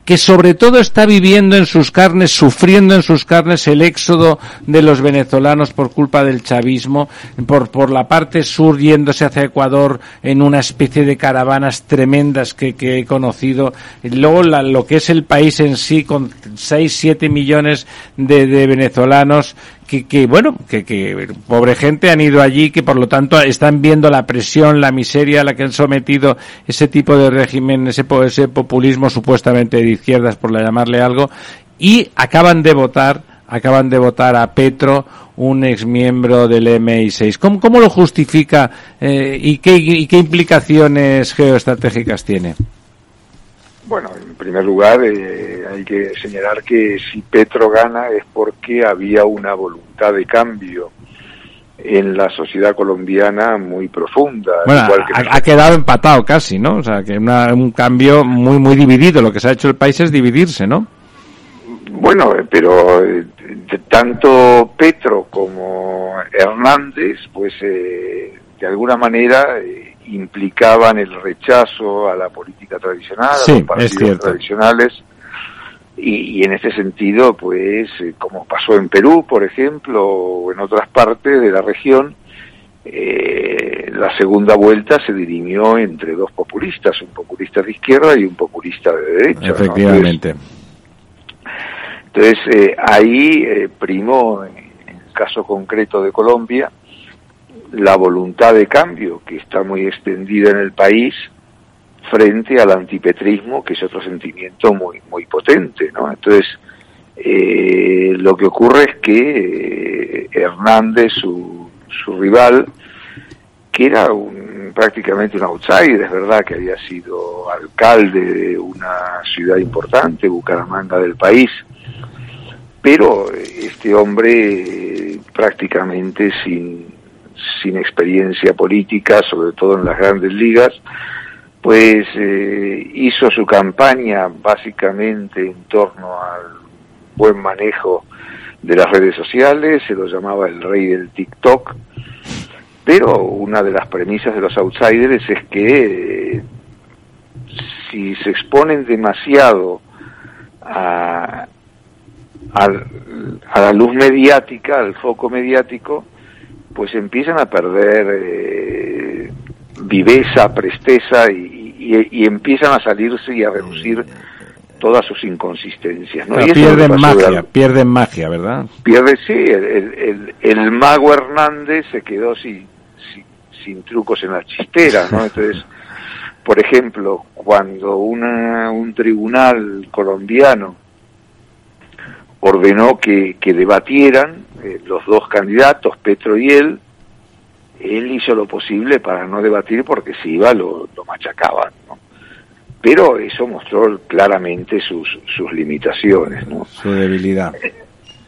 que sobre todo está viviendo en sus carnes, sufriendo en sus carnes el éxodo de los venezolanos por culpa del chavismo, por, por la parte sur yéndose hacia Ecuador en una especie de caravanas tremendas que, he conocido. Luego la- lo que es el país en sí con 6, 7 millones de venezolanos que, bueno, que, que pobre gente han ido allí, que por lo tanto están viendo la presión, la miseria a la que han sometido ese tipo de régimen, ese, ese populismo supuestamente de izquierdas, por llamarle algo, y acaban de votar, acaban de votar a Petro, un ex miembro del MI6. ¿Cómo, cómo lo justifica eh, y, qué, y qué implicaciones geoestratégicas tiene? Bueno, en primer lugar, eh, hay que señalar que si Petro gana es porque había una voluntad de cambio en la sociedad colombiana muy profunda. Bueno, igual que ha, quedado empatado casi, ¿no? O sea, que una- un cambio muy, muy dividido. Lo que se ha hecho el país es dividirse, ¿no? Bueno, eh, pero eh, tanto Petro como Hernández, pues eh, de alguna manera eh, implicaban el rechazo a la política tradicional, Sí, a los partidos tradicionales, y, y en ese sentido, pues, eh, como pasó en Perú, por ejemplo, o en otras partes de la región, eh, la segunda vuelta se dirimió entre dos populistas, un populista de izquierda y un populista de derecha. ¿no? Entonces, Efectivamente. entonces, eh, ahí eh, primó, en el caso concreto de Colombia, la voluntad de cambio que está muy extendida en el país frente al antipetrismo, que es otro sentimiento muy muy potente, ¿no? Entonces, eh, lo que ocurre es que eh, Hernández, su, su rival, que era un, prácticamente un outsider, es verdad que había sido alcalde de una ciudad importante, Bucaramanga del país, pero este hombre eh, prácticamente sin, sin experiencia política, sobre todo en las grandes ligas, pues eh, hizo su campaña básicamente en torno al buen manejo de las redes sociales, se lo llamaba el rey del TikTok, pero una de las premisas de los outsiders es que eh, si se exponen demasiado a, a la luz mediática, al foco mediático, pues empiezan a perder eh, viveza, presteza y, y- y empiezan a salirse y a reducir todas sus inconsistencias. ¿no? Y pierden magia, pierden magia, ¿verdad? pierde, sí, el, el, el- el mago Hernández se quedó sin, sin, sin trucos en la chistera, ¿no? Entonces, por ejemplo, cuando una, un tribunal colombiano ordenó que, que debatieran eh, los dos candidatos, Petro y él, él hizo lo posible para no debatir porque si iba lo, lo machacaban, ¿no? Pero eso mostró claramente sus, sus limitaciones, ¿no? Su debilidad.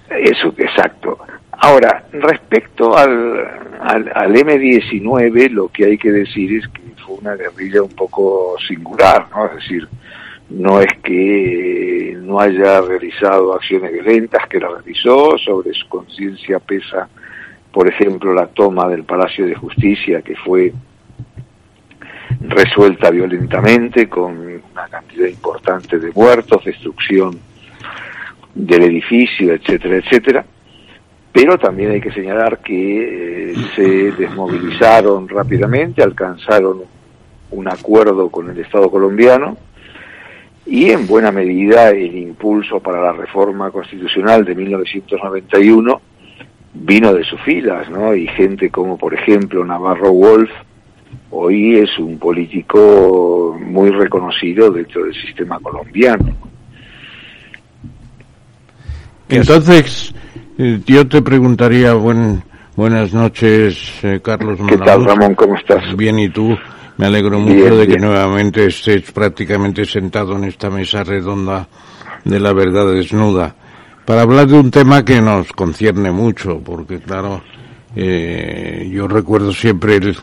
Eso, exacto. Ahora, respecto al, al, al M-19, lo que hay que decir es que fue una guerrilla un poco singular, ¿no? Es decir, no es que no haya realizado acciones violentas, que la realizó, sobre su conciencia pesa, por ejemplo, la toma del Palacio de Justicia, que fue resuelta violentamente con una cantidad importante de muertos, destrucción del edificio, etcétera, etcétera. Pero también hay que señalar que eh, se desmovilizaron rápidamente, alcanzaron un acuerdo con el Estado colombiano y en buena medida el impulso para la reforma constitucional de 1991 vino de sus filas, ¿no? Y gente como, por ejemplo, Navarro Wolf, hoy es un político muy reconocido dentro del sistema colombiano. Entonces, eh, yo te preguntaría, buen, buenas noches, eh, Carlos ¿Qué tal. Ramón? ¿Cómo estás? Bien, ¿y tú? Me alegro Bien, mucho de que bien. nuevamente estés prácticamente sentado en esta mesa redonda de la verdad desnuda para hablar de un tema que nos concierne mucho, porque claro, eh, yo recuerdo siempre el,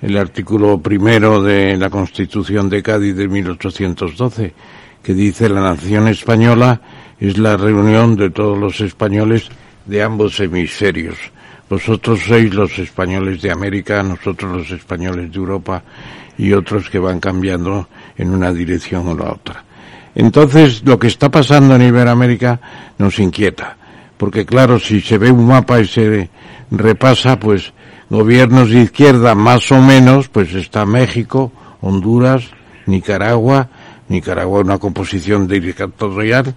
el artículo primero de la Constitución de Cádiz de 1812, que dice la nación española es la reunión de todos los españoles de ambos hemisferios. Vosotros sois los españoles de América, nosotros los españoles de Europa y otros que van cambiando en una dirección o la otra. Entonces, lo que está pasando en Iberoamérica nos inquieta, porque claro, si se ve un mapa y se repasa, pues gobiernos de izquierda más o menos, pues está México, Honduras, Nicaragua, Nicaragua una composición dictatorial,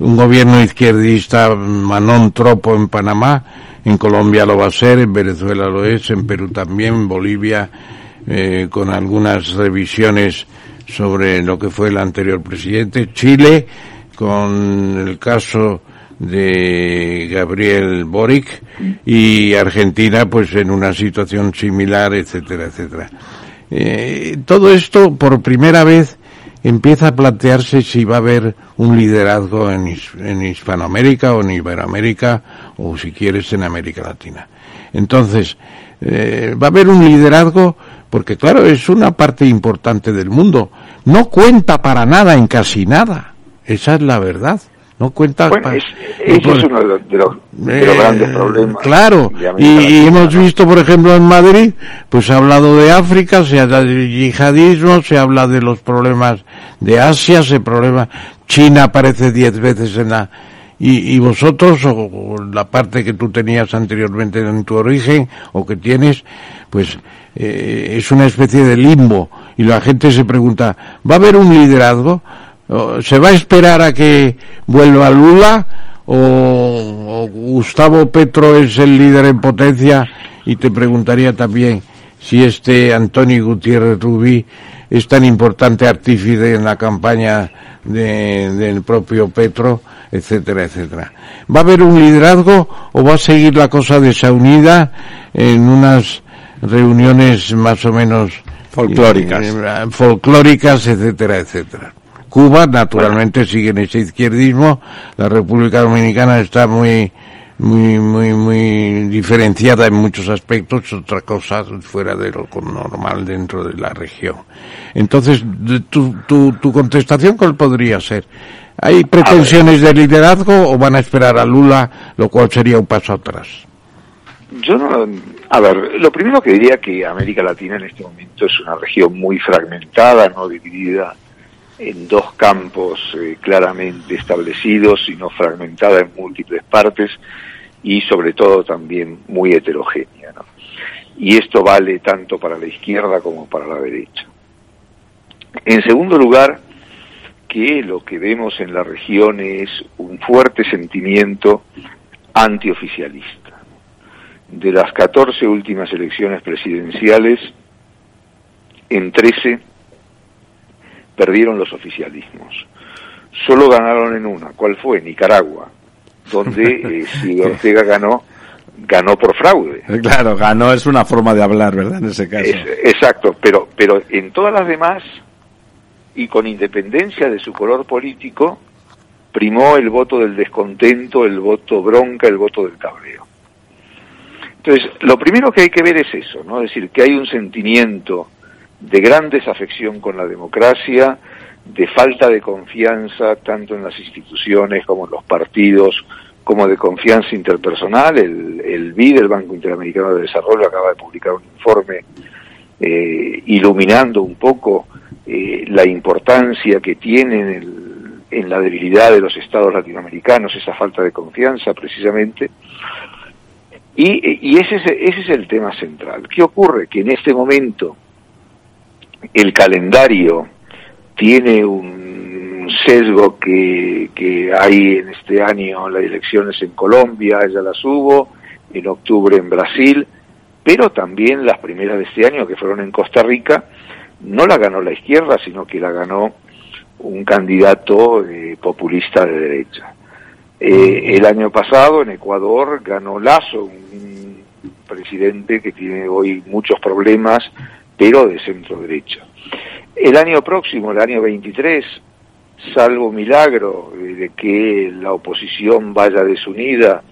un gobierno izquierdista Manón Tropo en Panamá, en Colombia lo va a ser, en Venezuela lo es, en Perú también, en Bolivia eh, con algunas revisiones sobre lo que fue el anterior presidente, Chile con el caso de Gabriel Boric y Argentina pues en una situación similar, etcétera, etcétera. Eh, todo esto por primera vez empieza a plantearse si va a haber un liderazgo en, en Hispanoamérica o en Iberoamérica o si quieres en América Latina. Entonces, eh, va a haber un liderazgo porque claro, es una parte importante del mundo. No cuenta para nada en casi nada. Esa es la verdad. No cuenta Bueno, es, es uno de los, de los- de los eh, grandes problemas. Claro, y, hemos visto, por ejemplo, en Madrid, pues se ha hablado de África, se habla de yihadismo, se habla de los problemas de Asia, se problema, China aparece diez veces en la, y, y vosotros, o, o la parte que tú tenías anteriormente en tu origen, o que tienes, pues eh, es una especie de limbo, y la gente se pregunta, ¿va a haber un liderazgo? ¿O ¿Se va a esperar a que vuelva Lula? ¿O, o Gustavo Petro es el líder en potencia? Y te preguntaría también si este Antonio Gutiérrez Rubí es tan importante artífice en la campaña de- del propio Petro, etcétera, etcétera. ¿Va a haber un liderazgo o va a seguir la cosa desaunida en unas reuniones más o menos Folclóricas. eh, folclóricas, etcétera, etcétera. Cuba, naturalmente, sigue en ese izquierdismo. La República Dominicana está muy, muy, muy, muy diferenciada en muchos aspectos, otra cosa fuera de lo normal dentro de la región. Entonces, de- tu, tu, tu contestación, ¿cuál podría ser? ¿Hay pretensiones de liderazgo o van a esperar a Lula, lo cual sería un paso atrás? Yo no, a ver, lo primero que diría que América Latina en este momento es una región muy fragmentada, no dividida en dos campos eh, claramente establecidos, sino fragmentada en múltiples partes. y sobre todo también muy heterogénea. ¿no? Y esto vale tanto para la izquierda como para la derecha. En segundo lugar, que lo que vemos en la región es un fuerte sentimiento antioficialista. De las 14 últimas elecciones presidenciales, en 13 perdieron los oficialismos. Solo ganaron en una. ¿Cuál fue? Nicaragua, donde eh, si Ortega ganó, ganó por fraude. Claro, ganó es una forma de hablar, ¿verdad? En ese caso. Es- exacto, pero, pero en todas las demás, y con independencia de su color político, primó el voto del descontento, el voto bronca, el voto del cabreo. Entonces, lo primero que hay que ver es eso, ¿no? Es decir, que hay un sentimiento de gran desafección con la democracia, de falta de confianza tanto en las instituciones como en los partidos, como de confianza interpersonal. El, el BID, el Banco Interamericano de Desarrollo, acaba de publicar un informe eh, iluminando un poco eh, la importancia que tiene en, el- en la debilidad de los estados latinoamericanos, esa falta de confianza precisamente. Y, ese, es, ese es el tema central. ¿Qué ocurre? Que en este momento el calendario tiene un sesgo que, que hay en este año las elecciones en Colombia, ya las hubo, en octubre en Brasil, pero también las primeras de este año que fueron en Costa Rica, no la ganó la izquierda, sino que la ganó un candidato eh, populista de derecha. Eh, el año pasado en Ecuador ganó Lazo, un presidente que tiene hoy muchos problemas, pero de centro derecha. El año próximo, el año 23, salvo milagro de que la oposición vaya desunida,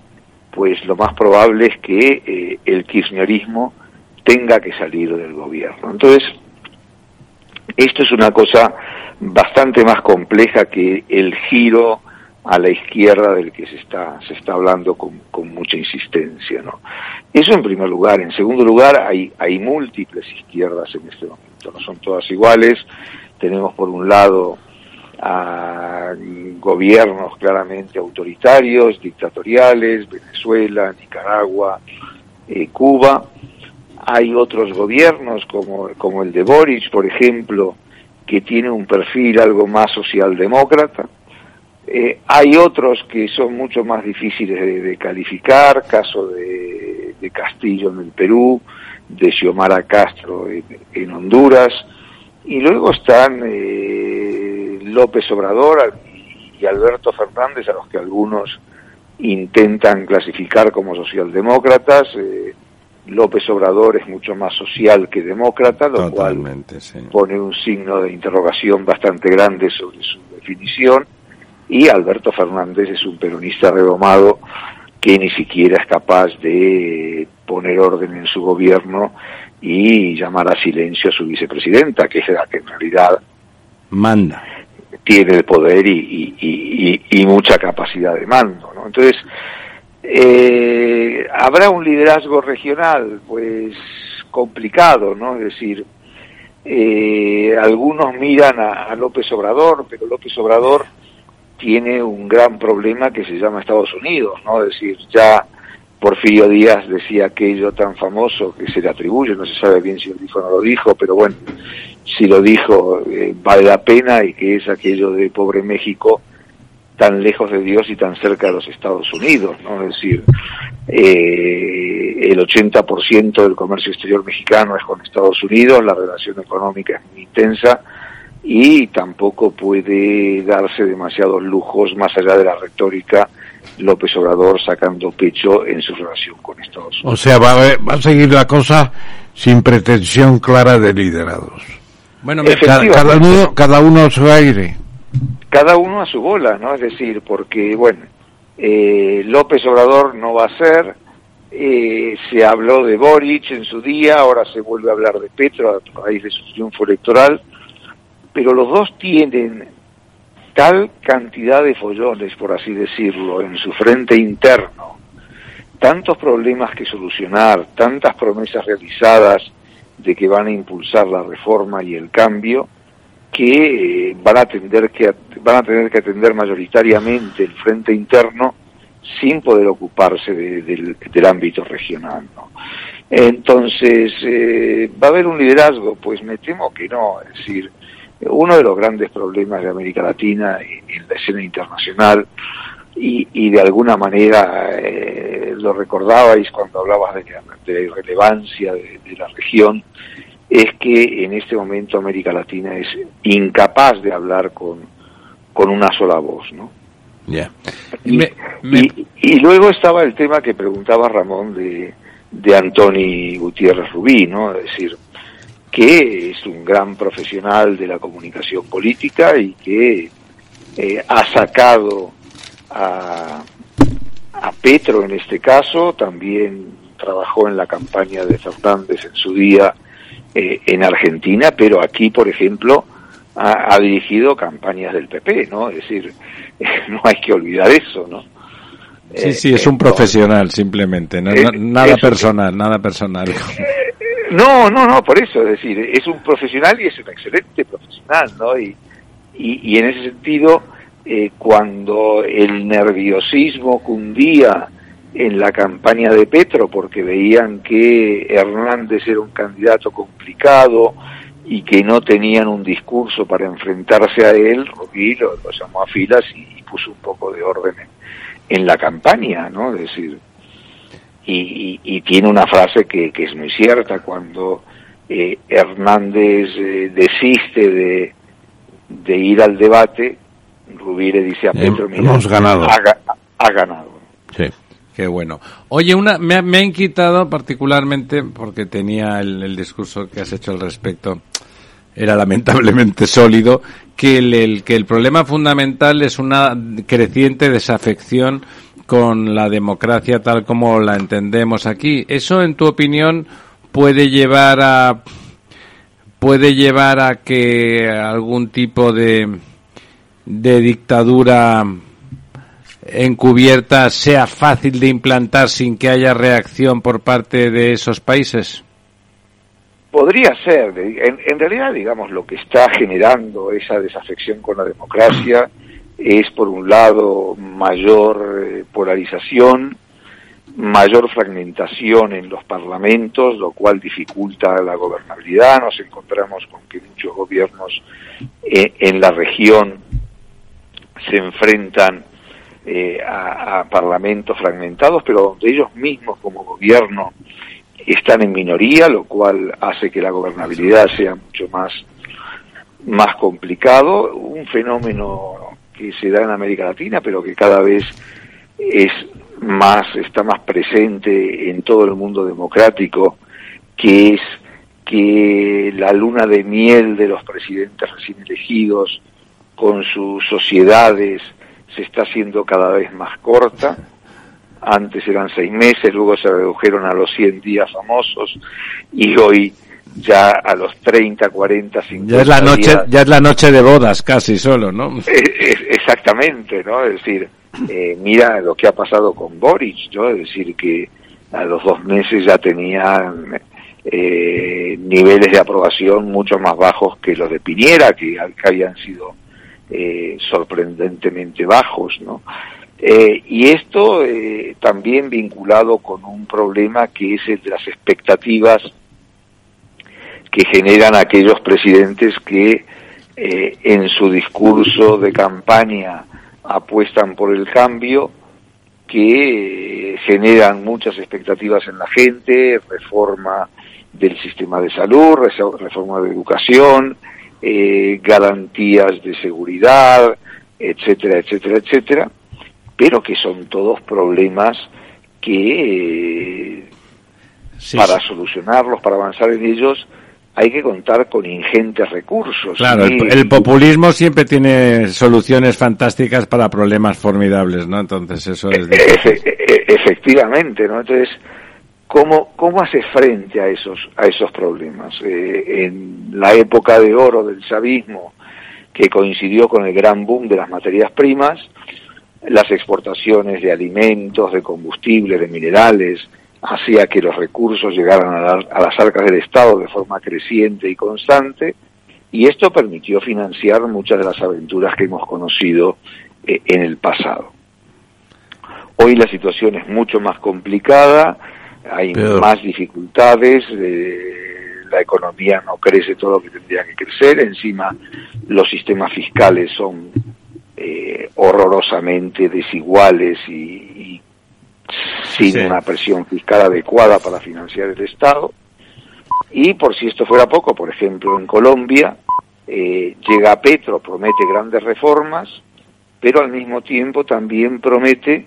pues lo más probable es que eh, el kirchnerismo tenga que salir del gobierno. Entonces, esto es una cosa bastante más compleja que el giro a la izquierda del que se está se está hablando con, con mucha insistencia, ¿no? Eso en primer lugar. En segundo lugar, hay hay múltiples izquierdas en este momento, no son todas iguales. Tenemos por un lado a gobiernos claramente autoritarios, dictatoriales, Venezuela, Nicaragua, eh, Cuba. Hay otros gobiernos como, como el de Boric, por ejemplo, que tiene un perfil algo más socialdemócrata. Eh, hay otros que son mucho más difíciles de, de calificar, caso de, de Castillo en el Perú, de Xiomara Castro en, en Honduras, y luego están eh, López Obrador y Alberto Fernández, a los que algunos intentan clasificar como socialdemócratas. Eh, López Obrador es mucho más social que demócrata, lo Totalmente, cual sí. pone un signo de interrogación bastante grande sobre su definición. Y Alberto Fernández es un peronista redomado que ni siquiera es capaz de poner orden en su gobierno y llamar a silencio a su vicepresidenta, que es la que en realidad Manda. tiene el poder y, y- y- mucha capacidad de mando. ¿no? Entonces, eh, ¿habrá un liderazgo regional? Pues complicado, ¿no? Es decir, eh, algunos miran a, a López Obrador, pero López Obrador tiene un gran problema que se llama Estados Unidos, ¿no? Es decir, ya Porfirio Díaz decía aquello tan famoso que se le atribuye, no se sabe bien si lo dijo o no lo dijo, pero bueno, si lo dijo eh, vale la pena y que es aquello de pobre México tan lejos de Dios y tan cerca de los Estados Unidos, ¿no? Es decir, eh, el 80% del comercio exterior mexicano es con Estados Unidos, la relación económica es muy intensa y tampoco puede darse demasiados lujos más allá de la retórica López Obrador sacando pecho en su relación con Estados Unidos. O sea, va a, va a seguir la cosa sin pretensión clara de liderados. Bueno, Ca- cada, uno, cada uno a su aire. cada uno a su bola, ¿no? Es decir, porque, bueno, eh, López Obrador no va a ser, eh, se habló de Boric en su día, ahora se vuelve a hablar de Petro a raíz de su triunfo electoral, pero los dos tienen tal cantidad de follones, por así decirlo, en su frente interno, tantos problemas que solucionar, tantas promesas realizadas de que van a impulsar la reforma y el cambio, que eh, van a tener que van a tener que atender mayoritariamente el frente interno sin poder ocuparse de- del, ámbito regional. Entonces, eh, ¿va a haber un liderazgo? Pues me temo que no. Es decir, uno de los grandes problemas de América Latina en, en la escena internacional, y, y de alguna manera eh, lo recordabais cuando hablabas de la, de la irrelevancia de, de la región, es que en este momento América Latina es incapaz de hablar con, con una sola voz, ¿no? Ya. Y, Me- me- y- y luego estaba el tema que preguntaba Ramón de, de Antoni Gutiérrez Rubí, ¿no? Es decir, que es un gran profesional de la comunicación política y que eh, ha sacado a, a Petro en este caso, también trabajó en la campaña de Fernández en su día eh, en Argentina, pero aquí, por ejemplo, ha, ha dirigido campañas del PP, ¿no? Es decir, no hay que olvidar eso, ¿no? Sí, Eh, sí, es un profesional simplemente, no- Eh, nada personal, nada personal. No, no, no, por eso, es decir, es un profesional y es un excelente profesional, ¿no? Y, y, y en ese sentido, eh, cuando el nerviosismo cundía en la campaña de Petro, porque veían que Hernández era un candidato complicado y que no tenían un discurso para enfrentarse a él, Rubí lo, llamó a filas y, y puso un poco de orden en, en la campaña, ¿no? Es decir, y, y- y tiene una frase que, que es muy cierta cuando eh, Hernández eh, desiste de, de ir al debate, Rubí le dice a Hem- Petro, mira, hemos ganado". Ha, ga- ha ganado. Sí. Qué bueno. Oye, una, me, ha- me ha inquietado particularmente porque tenía el, el discurso que has hecho al respecto, era lamentablemente sólido, que el, el- que el problema fundamental es una creciente desafección con la democracia tal como la entendemos aquí. ¿Eso, en tu opinión, puede llevar a puede llevar a que algún tipo de de dictadura encubierta sea fácil de implantar sin que haya reacción por parte de esos países? Podría ser, en, en realidad, digamos, lo que está generando esa desafección con la democracia es, por un lado, mayor eh, polarización, mayor fragmentación en los parlamentos, lo cual dificulta la gobernabilidad. Nos encontramos con que muchos gobiernos eh, en la región se enfrentan eh, a, a parlamentos fragmentados, pero donde ellos mismos como gobierno están en minoría, lo cual hace que la gobernabilidad sea mucho más, más complicado. Un fenómeno que se da en América Latina, pero que cada vez es más, está más presente en todo el mundo democrático, que es que la luna de miel de los presidentes recién elegidos con sus sociedades se está haciendo cada vez más corta. Antes eran seis meses, luego se redujeron a los 100 días famosos y hoy ya a los 30, 40, 50 Ya es la noche, días. ya es la noche de bodas casi solo, ¿no? Eh, eh, Exactamente, ¿no? Es decir, eh, mira lo que ha pasado con Boric, ¿no? Es decir, que a los dos meses ya tenían eh, niveles de aprobación mucho más bajos que los de Piñera, que, que habían sido eh, sorprendentemente bajos, ¿no? Eh, y esto eh, también vinculado con un problema que es el de las expectativas que generan aquellos presidentes que eh, en su discurso de campaña apuestan por el cambio, que eh, generan muchas expectativas en la gente, reforma del sistema de salud, reforma de educación, eh, garantías de seguridad, etcétera, etcétera, etcétera, pero que son todos problemas que Sí, para sí. solucionarlos, para avanzar en ellos, hay que contar con ingentes recursos. Claro, Y- el, el populismo siempre tiene soluciones fantásticas para problemas formidables, ¿no? Entonces eso es difícil. Efe- e- efectivamente, ¿no? Entonces, ¿cómo, cómo hace frente a esos, a esos problemas? Eh, en la época de oro del chavismo, que coincidió con el gran boom de las materias primas, las exportaciones de alimentos, de combustible, de minerales, hacía que los recursos llegaran a, la- a las arcas del Estado de forma creciente y constante, y esto permitió financiar muchas de las aventuras que hemos conocido eh, en el pasado. Hoy la situación es mucho más complicada, hay Peor. más dificultades, eh, la economía no crece todo lo que tendría que crecer, encima los sistemas fiscales son eh, horrorosamente desiguales y, y sin Sí. una presión fiscal adecuada para financiar el Estado. Y por si esto fuera poco, por ejemplo, en Colombia eh, llega Petro, promete grandes reformas, pero al mismo tiempo también promete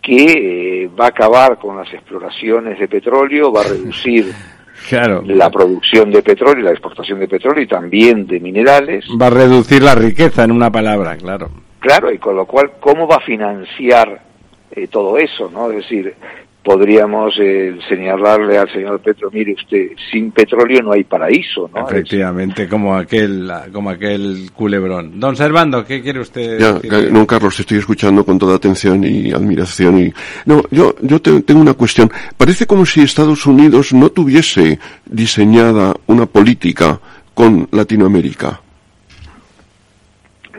que eh, va a acabar con las exploraciones de petróleo, va a reducir Claro. la producción de petróleo la exportación de petróleo y también de minerales. Va a reducir la riqueza en una palabra, claro. Claro, y con lo cual, ¿cómo va a financiar eh, todo eso? no Es decir, podríamos eh, señalarle al señor Petro, mire usted, sin petróleo no hay paraíso, ¿no? Es- Efectivamente, como aquel, como aquel culebrón. Don Servando, ¿qué quiere usted Ya, decir? eh, no, Carlos, te estoy escuchando con toda atención y admiración. Y... No, yo, yo te- tengo una cuestión. Parece como si Estados Unidos no tuviese diseñada una política con Latinoamérica.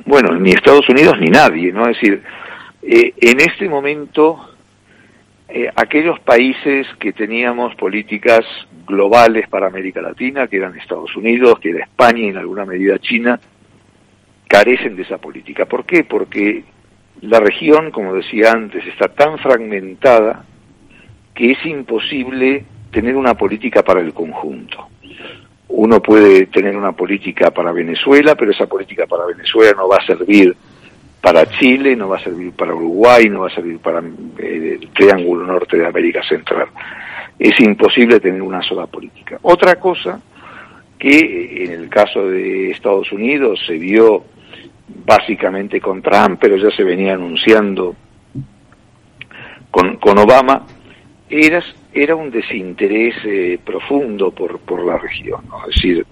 bueno, ni Estados Unidos ni nadie, ¿no? Es decir, eh, en este momento, eh, aquellos países que teníamos políticas globales para América Latina, que eran Estados Unidos, que era España y en alguna medida China, carecen de esa política. ¿Por qué? Porque la región, como decía antes, está tan fragmentada que es imposible tener una política para el conjunto. Uno puede tener una política para Venezuela, pero esa política para Venezuela no va a servir para Chile, no va a servir para Uruguay, no va a servir para eh, el Triángulo Norte de América Central. Es imposible tener una sola política. Otra cosa que eh, en el caso de Estados Unidos se vio básicamente con Trump, pero ya se venía anunciando con, con Obama, era, era un desinterés eh, profundo por, por la región. ¿no? Es decir,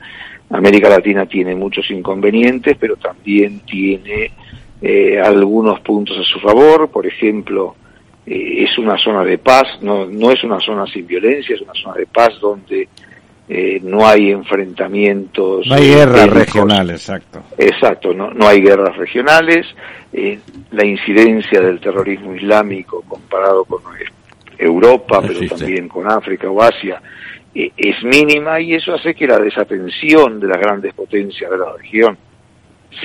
América Latina tiene muchos inconvenientes, pero también tiene eh, algunos puntos a su favor. Por ejemplo, eh, es una zona de paz, no, no es una zona sin violencia, es una zona de paz donde eh, no hay enfrentamientos. No hay eh, guerras regionales, exacto. Exacto, no, no hay guerras regionales, eh, la incidencia del terrorismo islámico comparado con Europa, pero también con África o Asia, eh, es mínima y eso hace que la desatención de las grandes potencias de la región,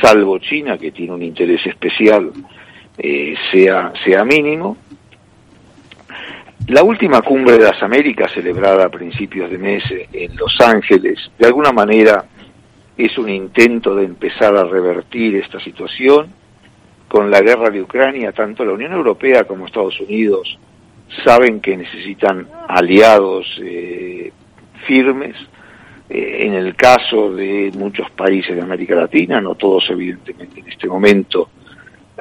salvo China, que tiene un interés especial, eh, sea, sea mínimo. La última cumbre de las Américas, celebrada a principios de mes en Los Ángeles, de alguna manera es un intento de empezar a revertir esta situación. Con la guerra de Ucrania, tanto la Unión Europea como Estados Unidos saben que necesitan aliados eh, firmes. Eh, en el caso de muchos países de América Latina, no todos evidentemente en este momento,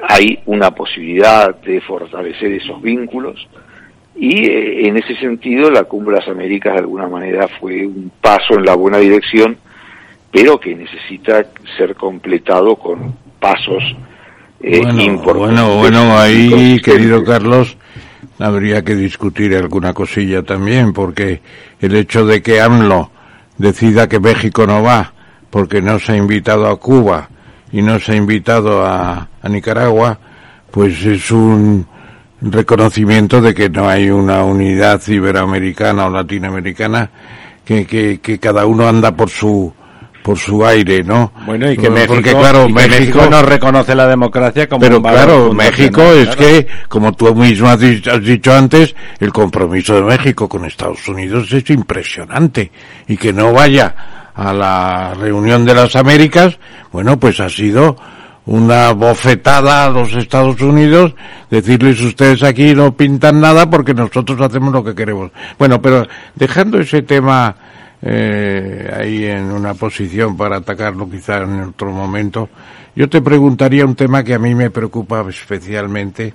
hay una posibilidad de fortalecer esos vínculos. Y eh, en ese sentido, la Cumbre de las Américas de alguna manera fue un paso en la buena dirección, pero que necesita ser completado con pasos eh, Bueno, importantes. bueno, bueno, ahí, querido Carlos, habría que discutir alguna cosilla también, porque el hecho de que AMLO decida que México no va, porque no se ha invitado a Cuba y no se ha invitado a, Nicaragua, pues es un reconocimiento de que no hay una unidad iberoamericana o latinoamericana, que, que cada uno anda por su por su aire, ¿no? Bueno, y que México, porque claro, México, México no reconoce la democracia como pero un claro, México es claro. que, como tú mismo has dicho, has dicho antes, el compromiso de México con Estados Unidos es impresionante. Y que no vaya a la reunión de las Américas, bueno, pues ha sido una bofetada a los Estados Unidos, decirles ustedes aquí no pintan nada porque nosotros hacemos lo que queremos. Bueno, pero dejando ese tema eh, ahí en una posición para atacarlo quizá en otro momento, yo te preguntaría un tema que a mí me preocupa especialmente.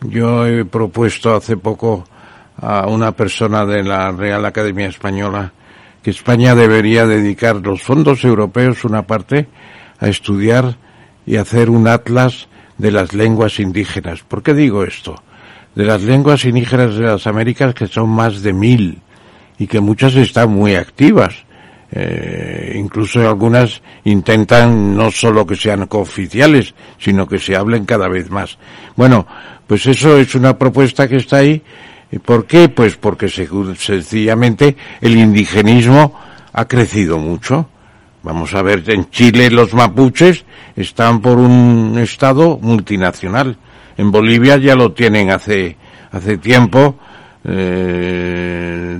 Yo he propuesto hace poco a una persona de la Real Academia Española que España debería dedicar los fondos europeos una parte a estudiar y hacer un atlas de las lenguas indígenas. ¿Por qué digo esto? De las lenguas indígenas de las Américas que son más de mil y que muchas están muy activas. Eh, incluso algunas intentan no solo que sean cooficiales, sino que se hablen cada vez más. Bueno, pues eso es una propuesta que está ahí. ¿Y ¿Por qué? Pues porque se- sencillamente el indigenismo ha crecido mucho. Vamos a ver, en Chile los mapuches están por un estado multinacional. En Bolivia ya lo tienen hace, hace tiempo, eh,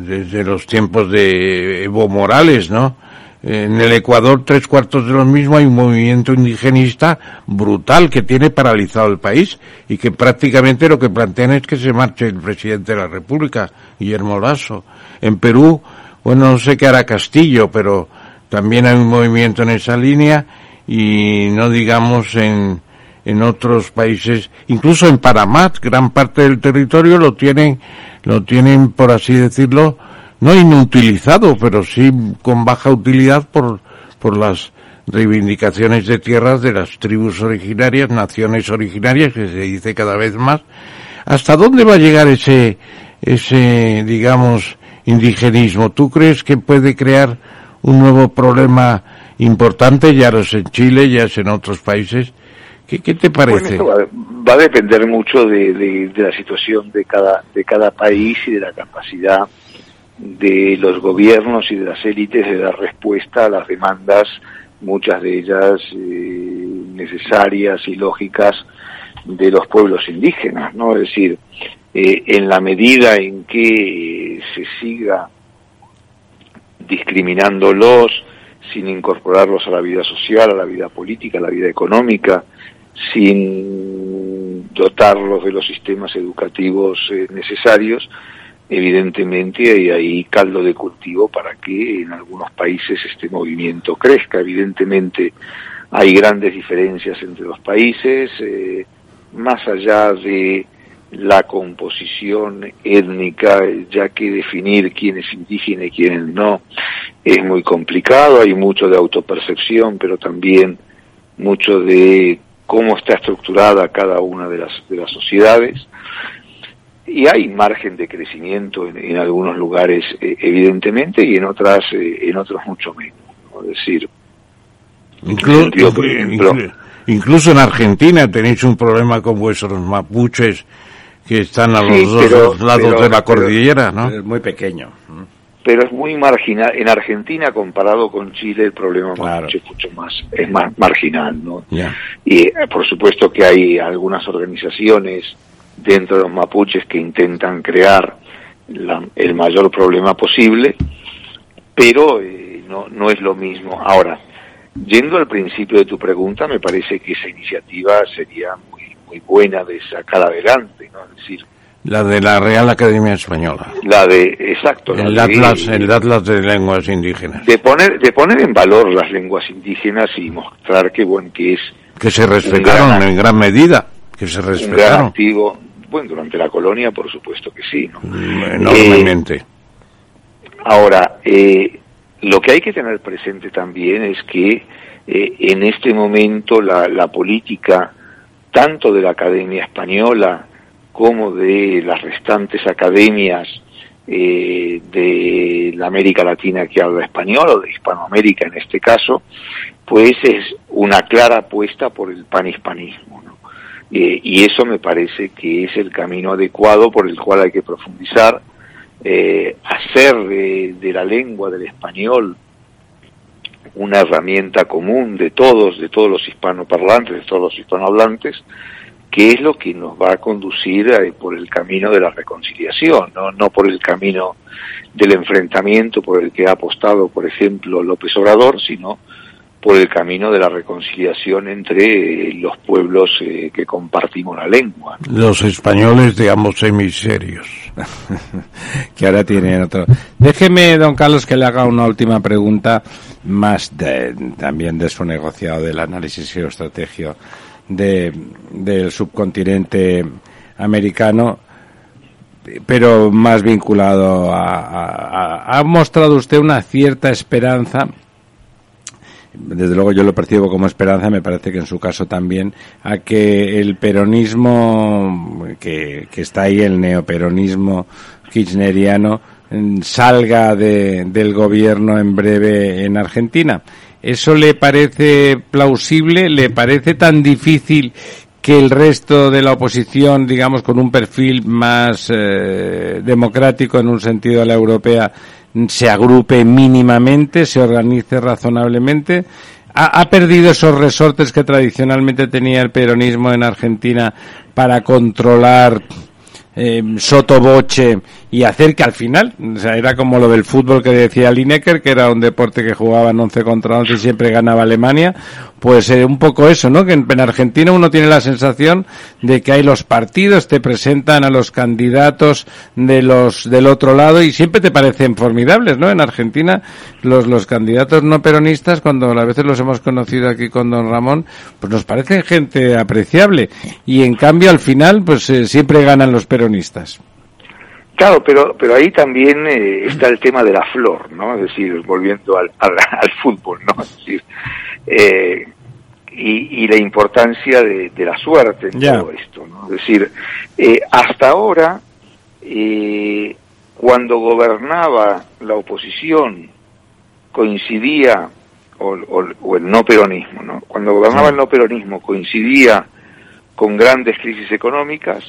desde los tiempos de Evo Morales, ¿no? En el Ecuador, tres cuartos de lo mismo, hay un movimiento indigenista brutal que tiene paralizado el país y que prácticamente lo que plantean es que se marche el presidente de la República, Guillermo Lasso. En Perú, bueno, no sé qué hará Castillo, pero también hay un movimiento en esa línea y no digamos en, en otros países, incluso en Panamá, gran parte del territorio lo tienen, lo tienen, por así decirlo, no inutilizado, pero sí con baja utilidad por, por las reivindicaciones de tierras de las tribus originarias, naciones originarias, que se dice cada vez más. ¿Hasta dónde va a llegar ese, ese, digamos, indigenismo? ¿Tú crees que puede crear un nuevo problema importante? Ya lo es en Chile, ya es en otros países. ¿Qué, qué te Bueno, parece? esto va, va a depender mucho de, de- de la situación de cada, de cada país y de la capacidad de los gobiernos y de las élites de dar respuesta a las demandas, muchas de ellas eh, necesarias y lógicas de los pueblos indígenas, ¿no? Es decir, eh, en la medida en que eh, se siga discriminándolos sin incorporarlos a la vida social, a la vida política, a la vida económica, sin dotarlos de los sistemas educativos eh, necesarios, evidentemente hay caldo de cultivo para que en algunos países este movimiento crezca. Evidentemente hay grandes diferencias entre los países, eh, más allá de la composición étnica, ya que definir quién es indígena y quién no es muy complicado, hay mucho de autopercepción, pero también mucho de cómo está estructurada cada una de las, de las sociedades. Y hay margen de crecimiento en, en algunos lugares, eh, evidentemente, y en otras, eh, en otros mucho menos. ¿no? Es decir, Inclu- sentido, por ejemplo- inclu- incluso en Argentina tenéis un problema con vuestros mapuches que están a los Sí, dos pero- lados pero- de la pero- cordillera, ¿no? Es muy pequeño. Pero es muy marginal. En Argentina, comparado con Chile, el problema es mucho más, es más marginal, ¿no? Y eh, por supuesto que hay algunas organizaciones dentro de los mapuches que intentan crear la- el mayor problema posible, pero eh, no, no es lo mismo. Ahora, yendo al principio de tu pregunta, me parece que esa iniciativa sería muy, muy buena de sacar adelante, ¿no? Es decir, La de la Real Academia Española. la de, exacto, la El de- Atlas, el Atlas de Lenguas Indígenas. de poner de poner en valor las lenguas indígenas y mostrar que bueno que es Que se respetaron gran- en gran medida. Que se gran respetaron activo bueno durante la colonia por supuesto que sí ¿no? enormemente. ahora eh, lo que hay que tener presente también es que eh, en este momento la, la política tanto de la Academia Española como de las restantes academias eh, de la América Latina que habla español o de Hispanoamérica en este caso, pues es una clara apuesta por el panhispanismo. ¿no? Eh, y eso me parece que es el camino adecuado por el cual hay que profundizar, eh, hacer de, de la lengua del español una herramienta común de todos, de todos los hispanoparlantes, de todos los hispanohablantes, que es lo que nos va a conducir eh, por el camino de la reconciliación, ¿no? no por el camino del enfrentamiento por el que ha apostado, por ejemplo, López Obrador, sino por el camino de la reconciliación entre eh, los pueblos eh, que compartimos la lengua. Los españoles de ambos hemisferios. que ahora tienen otro. Déjeme, don Carlos, que le haga una última pregunta más de, también de su negociado del análisis geoestrategio de, del subcontinente americano, pero más vinculado a, ha mostrado usted una cierta esperanza desde luego yo lo percibo como esperanza, me parece que en su caso también, a que el peronismo que, que está ahí, el neoperonismo kirchneriano, mm, salga de, del gobierno en breve en Argentina. ¿Eso le parece plausible? ¿Le parece tan difícil que el resto de la oposición, digamos, con un perfil más eh, democrático en un sentido de la europea, se agrupe mínimamente, se organice razonablemente? ¿Ha, ha perdido esos resortes que tradicionalmente tenía el peronismo en Argentina para controlar eh, sotoboche y hacer que al final, o sea, era como lo del fútbol que decía Lineker, que era un deporte que jugaban 11 contra 11 y siempre ganaba Alemania, pues eh, un poco eso, ¿no? Que en, en Argentina uno tiene la sensación de que hay los partidos, te presentan a los candidatos de los del otro lado y siempre te parecen formidables, ¿no? En Argentina los los candidatos no peronistas, cuando a veces los hemos conocido aquí con don Ramón, pues nos parecen gente apreciable y en cambio al final pues eh, siempre ganan los peronistas. Claro, pero pero ahí también eh, está el tema de la flor, ¿no? Es decir, volviendo al, al, al fútbol, ¿no? Es decir, eh, y, y, la importancia de, de la suerte en Ya. todo esto, ¿no? Es decir, eh, hasta ahora, eh, cuando gobernaba la oposición, coincidía, o, o- o el no peronismo, ¿no? Cuando gobernaba el no peronismo coincidía con grandes crisis económicas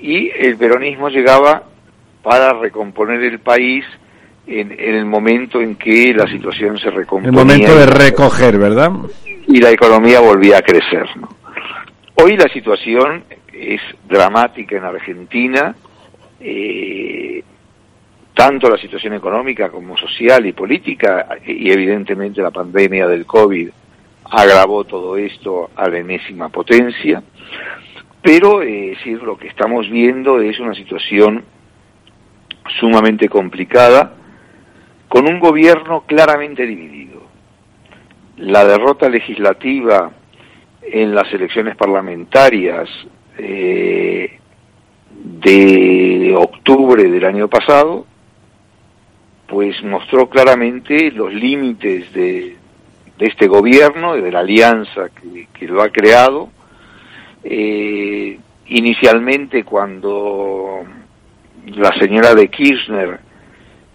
y el peronismo llegaba para recomponer el país en, en el momento en que la situación se El recomponía momento de recoger, ¿verdad? y la economía volvía a crecer. ¿no? Hoy la situación es dramática en Argentina, eh, tanto la situación económica como social y política, y evidentemente la pandemia del COVID agravó todo esto a la enésima potencia, pero eh, sí, lo que estamos viendo es una situación sumamente complicada, con un gobierno claramente dividido. La derrota legislativa en las elecciones parlamentarias eh, de octubre del año pasado, pues mostró claramente los límites de, este gobierno y de la alianza que lo ha creado. Eh, inicialmente cuando la señora de Kirchner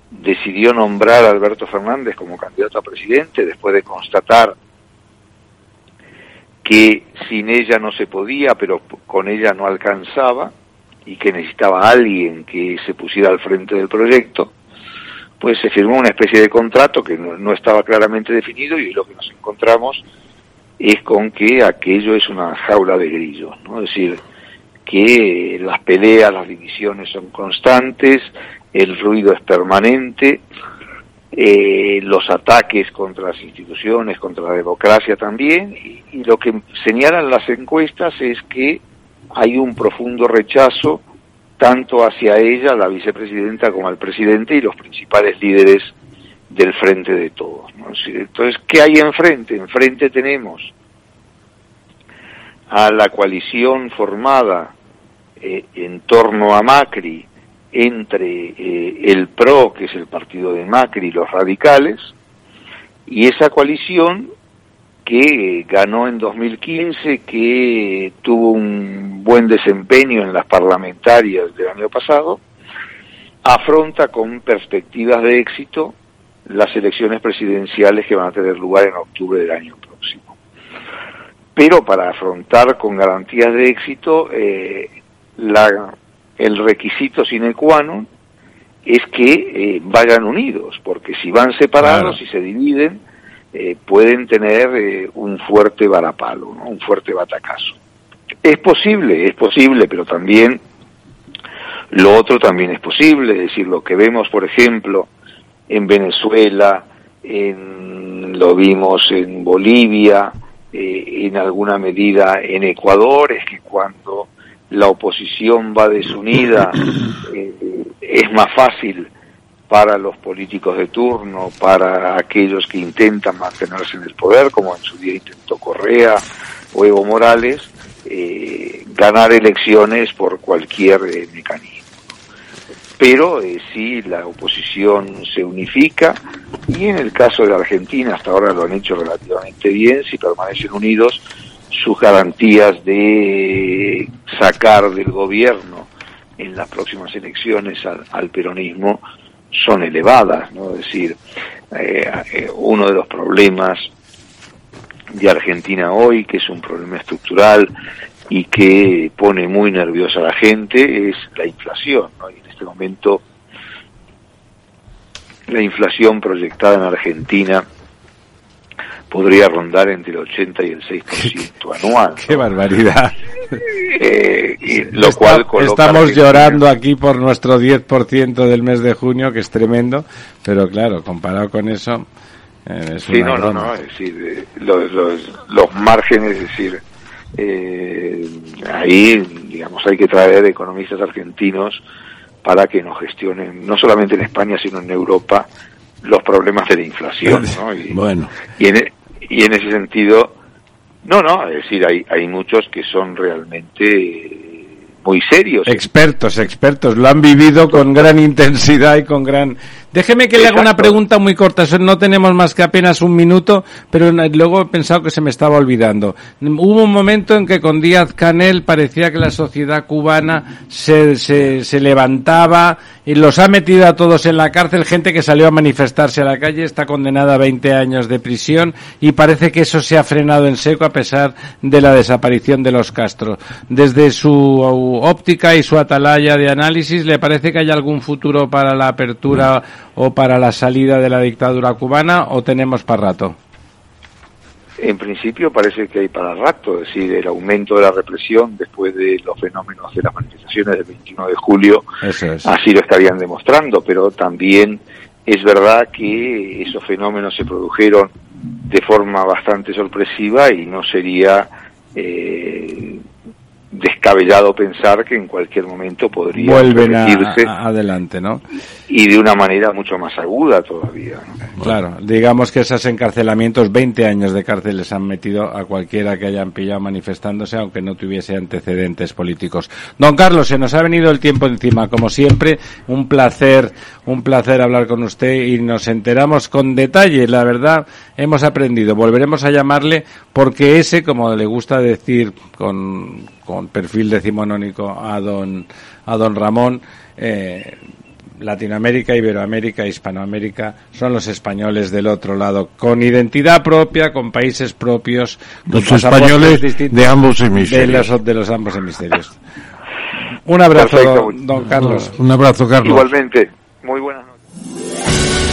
decidió nombrar a Alberto Fernández como candidato a presidente después de constatar que sin ella no se podía, pero con ella no alcanzaba y que necesitaba alguien que se pusiera al frente del proyecto, pues se firmó una especie de contrato que no, no estaba claramente definido y lo que nos encontramos es con que aquello es una jaula de grillos, ¿no? Es decir, que las peleas, las divisiones son constantes, el ruido es permanente, eh, los ataques contra las instituciones, contra la democracia también, y, y lo que señalan las encuestas es que hay un profundo rechazo tanto hacia ella, la vicepresidenta, como al presidente y los principales líderes del frente de todos. ¿no? Entonces, ¿qué hay enfrente? Enfrente tenemos a la coalición formada eh, en torno a Macri entre eh, el PRO, que es el partido de Macri, y los radicales, y esa coalición que eh, ganó en 2015, que tuvo un buen desempeño en las parlamentarias del año pasado, afronta con perspectivas de éxito las elecciones presidenciales que van a tener lugar en octubre del año próximo. Pero para afrontar con garantías de éxito, eh, la, el requisito sine qua non es que eh, vayan unidos, porque si van separados y se dividen, eh, pueden tener un fuerte varapalo, ¿no? un fuerte batacazo. Es posible, es posible, pero también lo otro también es posible, es decir, lo que vemos, por ejemplo, en Venezuela, en, lo vimos en Bolivia, eh, en alguna medida en Ecuador, es que cuando la oposición va desunida, eh, es más fácil para los políticos de turno, para aquellos que intentan mantenerse en el poder, como en su día intentó Correa o Evo Morales, eh, ganar elecciones por cualquier mecanismo. Pero eh, sí, la oposición se unifica y en el caso de la Argentina, hasta ahora lo han hecho relativamente bien, si permanecen unidos, sus garantías de sacar del gobierno en las próximas elecciones al, al peronismo son elevadas, ¿no? Es decir, eh, eh, uno de los problemas de Argentina hoy, que es un problema estructural y que pone muy nerviosa a la gente, es la inflación, ¿no? Este momento la inflación proyectada en Argentina podría rondar entre el 80 y el 6% anual. Qué barbaridad. Eh, y lo Está- cual estamos Argentina- llorando aquí por nuestro 10% del mes de junio, que es tremendo, pero claro, comparado con eso, eh, es Sí, una no, no, broma. no, es decir, eh, los, los, los márgenes, es decir, eh, ahí, digamos, hay que traer economistas argentinos para que nos gestionen, no solamente en España, sino en Europa, los problemas de la inflación, ¿no? Y, Bueno, y en, e- y en ese sentido, no, no, es decir, hay, hay muchos que son realmente eh, muy serios. Expertos, expertos, lo han vivido con gran intensidad y con gran... Déjeme que le haga una pregunta muy corta, no tenemos más que apenas un minuto, pero luego he pensado que se me estaba olvidando. Hubo un momento en que con Díaz Canel parecía que la sociedad cubana se, se, se levantaba y los ha metido a todos en la cárcel, gente que salió a manifestarse a la calle está condenada a 20 años de prisión y parece que eso se ha frenado en seco a pesar de la desaparición de los Castro. Desde su óptica y su atalaya de análisis, ¿le parece que hay algún futuro para la apertura o para la salida de la dictadura cubana o tenemos para rato? En principio parece que hay para rato, es decir, el aumento de la represión después de los fenómenos de las manifestaciones del 21 de julio es. así lo estarían demostrando, pero también es verdad que esos fenómenos se produjeron de forma bastante sorpresiva y no sería eh, descabellado pensar que en cualquier momento podría Vuelven a, a- adelante, ¿no? y de una manera mucho más aguda todavía. ¿no? Claro, digamos que esos encarcelamientos, 20 años de cárcel les han metido a cualquiera que hayan pillado manifestándose, aunque no tuviese antecedentes políticos. Don Carlos, se nos ha venido el tiempo encima, como siempre, un placer, un placer hablar con usted y nos enteramos con detalle, la verdad, hemos aprendido. Volveremos a llamarle porque ese, como le gusta decir con, con perfil decimonónico a don, a don Ramón, eh, Latinoamérica, Iberoamérica, Hispanoamérica son los españoles del otro lado, con identidad propia, con países propios, con los españoles distintos de ambos de hemisferios. los, de los ambos hemisterios. Un abrazo, Perfecto. don Carlos. Un abrazo, Carlos. Igualmente, muy buenas noches.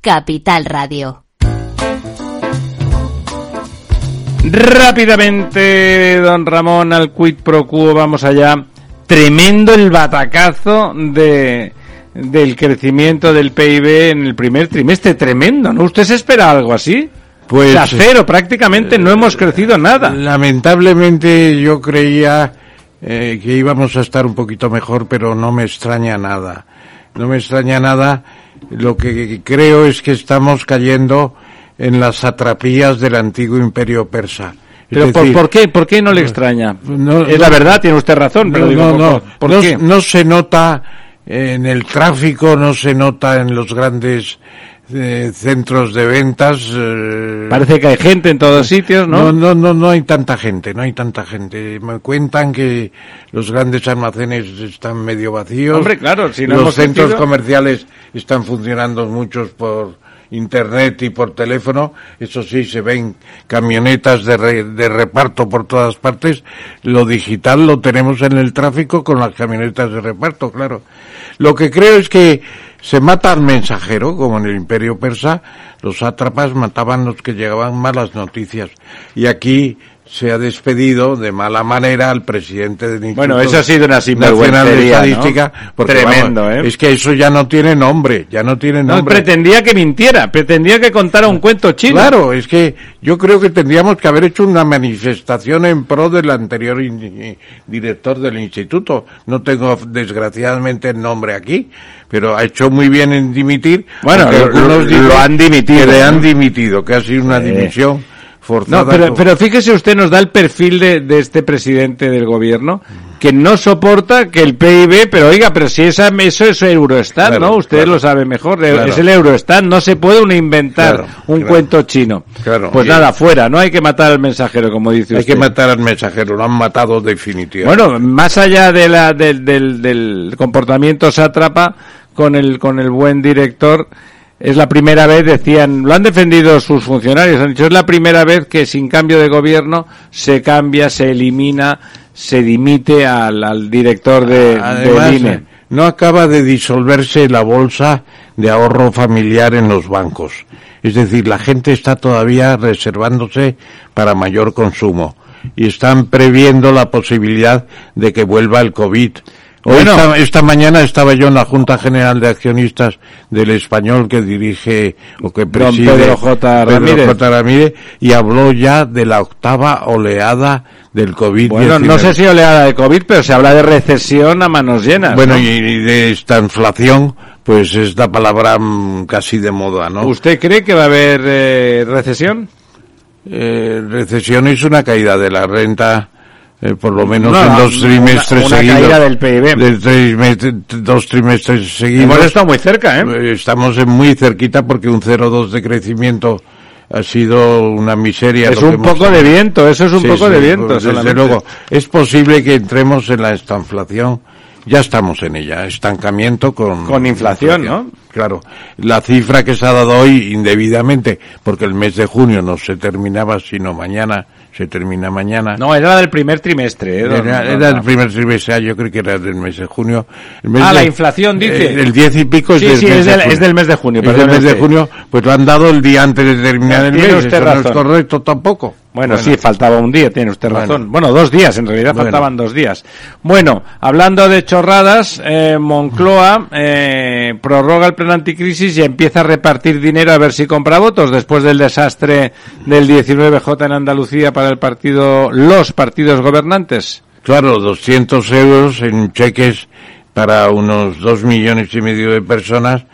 Capital Radio. Rápidamente, don Ramón, al quid pro quo, vamos allá. Tremendo el batacazo de del crecimiento del PIB en el primer trimestre, tremendo, ¿no? ¿Usted se espera algo así? Pues, O sea, cero, prácticamente no hemos crecido nada. Lamentablemente yo creía eh, que íbamos a estar un poquito mejor, pero no me extraña nada. No me extraña nada. Lo que creo es que estamos cayendo en las atrapías del antiguo imperio persa. Pero ¿por, decir, por qué? ¿Por qué no le extraña? no, es no. la verdad, tiene usted razón, pero no, digo, no, ¿por- no, ¿por, no, qué? no se nota en el tráfico, no se nota en los grandes eh, centros de ventas. eh, Parece que hay gente en todos sitios, ¿no? no, no, no, no hay tanta gente, no hay tanta gente. Me cuentan que los grandes almacenes están medio vacíos. Hombre, claro, si no los hemos centros comerciales están funcionando muchos por internet y por teléfono. Eso sí, se ven camionetas de, re- de reparto por todas partes. Lo digital lo tenemos en el tráfico con las camionetas de reparto, claro. Lo que creo es que se mata al mensajero, como en el imperio persa, los sátrapas mataban los que llegaban malas noticias. Y aquí se ha despedido de mala manera al presidente del Instituto Bueno, eso ha sido una Nacional de sinvergüencería, ¿no? Estadística, porque Tremendo, vamos, ¿eh? es que eso ya no tiene nombre, ya no tiene No, nombre. pretendía que mintiera, pretendía que contara un cuento chino. Claro, es que yo creo que tendríamos que haber hecho una manifestación en pro del anterior director del instituto. No tengo desgraciadamente el nombre aquí, pero ha hecho muy bien en dimitir. Bueno, lo- algunos lo- lo han dimitido, Que le han ¿no? dimitido, que ha sido una Sí. dimisión forzada. No, pero, pero fíjese usted, nos da el perfil de, de este presidente del gobierno, que no soporta que el PIB, pero oiga, pero si esa, eso es Eurostat, Claro, ¿no? Usted claro. lo sabe mejor, Claro. es el Eurostat, no se puede uno inventar un cuento chino. Claro. Pues Y- nada, fuera, no hay que matar al mensajero, como dice Hay usted. que matar al mensajero, lo han matado definitivamente. Bueno, más allá de la, del, del, del comportamiento sátrapa con el, con el buen director, es la primera vez, decían, lo han defendido sus funcionarios, han dicho, es la primera vez que sin cambio de gobierno se cambia, se elimina, se dimite al, al director de, Además, del INE. eh, no acaba de disolverse la bolsa de ahorro familiar en los bancos. Es decir, la gente está todavía reservándose para mayor consumo y están previendo la posibilidad de que vuelva el COVID. Bueno. esta, esta mañana estaba yo en la Junta General de Accionistas del Español que dirige o que preside Pedro J. Pedro Ramírez. J. Ramírez y habló ya de la octava oleada del COVID-19. Bueno, no sé si oleada de COVID, pero se habla de recesión a manos llenas. Bueno, ¿no? y, y de esta inflación, pues es la palabra mm, casi de moda, ¿no? ¿Usted cree que va a haber eh, recesión? Eh, recesión es una caída de la renta, eh, por lo menos No, en una- dos trimestres una seguidos. caída del PIB. De trimestre- dos trimestres seguidos. Hemos estado muy cerca, ¿eh? Eh, Estamos en muy cerquita porque un 0,2 de crecimiento ha sido una miseria. Es un poco de viento, eso es un Sí, poco sí, de viento. Desde solamente. luego, es posible que entremos en la estanflación. Ya estamos en ella, estancamiento con... Con inflación, ¿no? Claro. La cifra que se ha dado hoy indebidamente, porque el mes de junio no se terminaba, sino mañana, se termina mañana. No, era del primer trimestre. ¿eh? Era, era el Rafa. primer trimestre, ah, yo creo que era del mes de junio. El mes Ah, de- la inflación, dice. el 10 y pico es Sí, del sí, mes es de del- junio. es del mes de junio, Es del mes de usted. junio, pues lo han dado el día antes de terminar el mes. usted Eso no es razón. correcto tampoco. Bueno, sí, faltaba un día, tiene usted Bueno. razón. Bueno, dos días, en realidad Bueno. faltaban dos días. Bueno, hablando de chorradas, eh, Moncloa eh, prorroga el plan anticrisis y empieza a repartir dinero a ver si compra votos después del desastre del 19J en Andalucía para el partido, los partidos gobernantes. Claro, 200 euros en cheques para unos dos millones y medio de personas,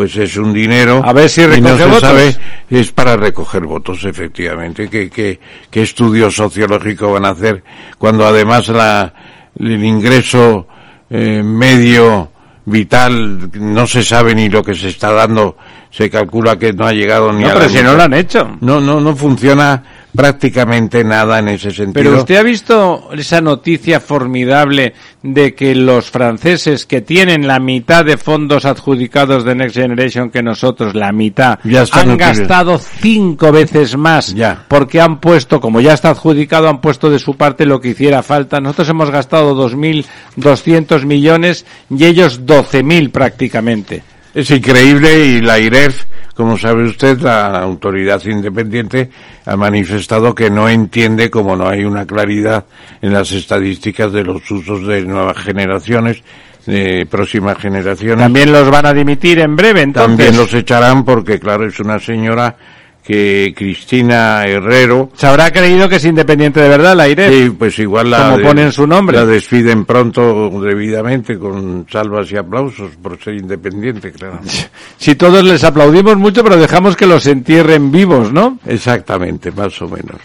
pues es un dinero. A ver si no recoge se votos. sabe, es para recoger votos, efectivamente. ¿Qué, qué, qué estudio sociológico van a hacer cuando además la, el ingreso eh, medio vital no se sabe ni lo que se está dando? Se calcula que no ha llegado ni No, a pero la si no lo han hecho. No, no, no funciona prácticamente nada en ese sentido. Pero usted ha visto esa noticia formidable de que los franceses que tienen la mitad de fondos adjudicados de Next Generation que nosotros, la mitad, Ya han gastado cinco veces más Ya. porque han puesto, como ya está adjudicado, han puesto de su parte lo que hiciera falta. Nosotros hemos gastado 2.200 millones y ellos 12.000 prácticamente. Es increíble y la IREF, como sabe usted, la autoridad independiente, ha manifestado que no entiende como no hay una claridad en las estadísticas de los usos de nuevas generaciones, de próximas generaciones. También los van a dimitir en breve, entonces. También los echarán porque, claro, es una señora que Cristina Herrero, Se habrá creído que es independiente de verdad la IREF. Sí, pues igual la, Como de- ponen su nombre. la despiden pronto debidamente con salvas y aplausos por ser independiente, claro. Si todos les aplaudimos mucho, pero dejamos que los entierren vivos, ¿no? Exactamente, más o menos.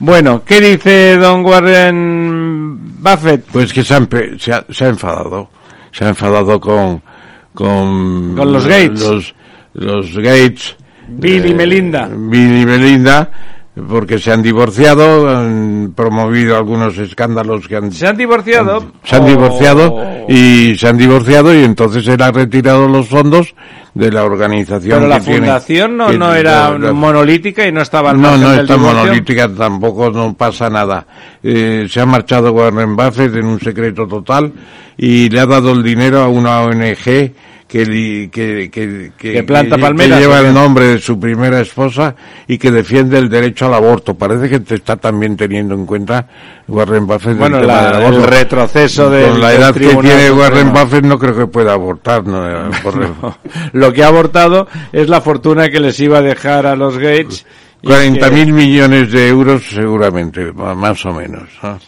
Bueno, ¿qué dice don Warren Buffett? Pues que se ha, se ha, se ha enfadado, se ha enfadado con con, Con los Gates. los, los Gates, Bill y eh, Melinda. Bill y Melinda, porque se han divorciado, han promovido algunos escándalos que han ¿Se han divorciado? se han Oh. divorciado y se han divorciado y entonces él ha retirado los fondos de la organización Pero la que tiene- fundación no, que- no era la- la- monolítica y no estaba al no, no del está divorcio. monolítica, tampoco no pasa nada. Eh, se ha marchado Warren Buffett en un secreto total y le ha dado el dinero a una ONG que, que, que, que- Que planta que lleva el nombre de su primera esposa y que defiende el derecho al aborto. Parece que te está también teniendo en cuenta Warren Buffett el Bueno, tema la- el retroceso del- Con la edad que tiene Warren. Buffett no creo que pueda abortar. No, por- Lo que ha abortado es la fortuna que les iba a dejar a los Gates. y 40 que- mil millones de euros seguramente, más o menos. ¿no?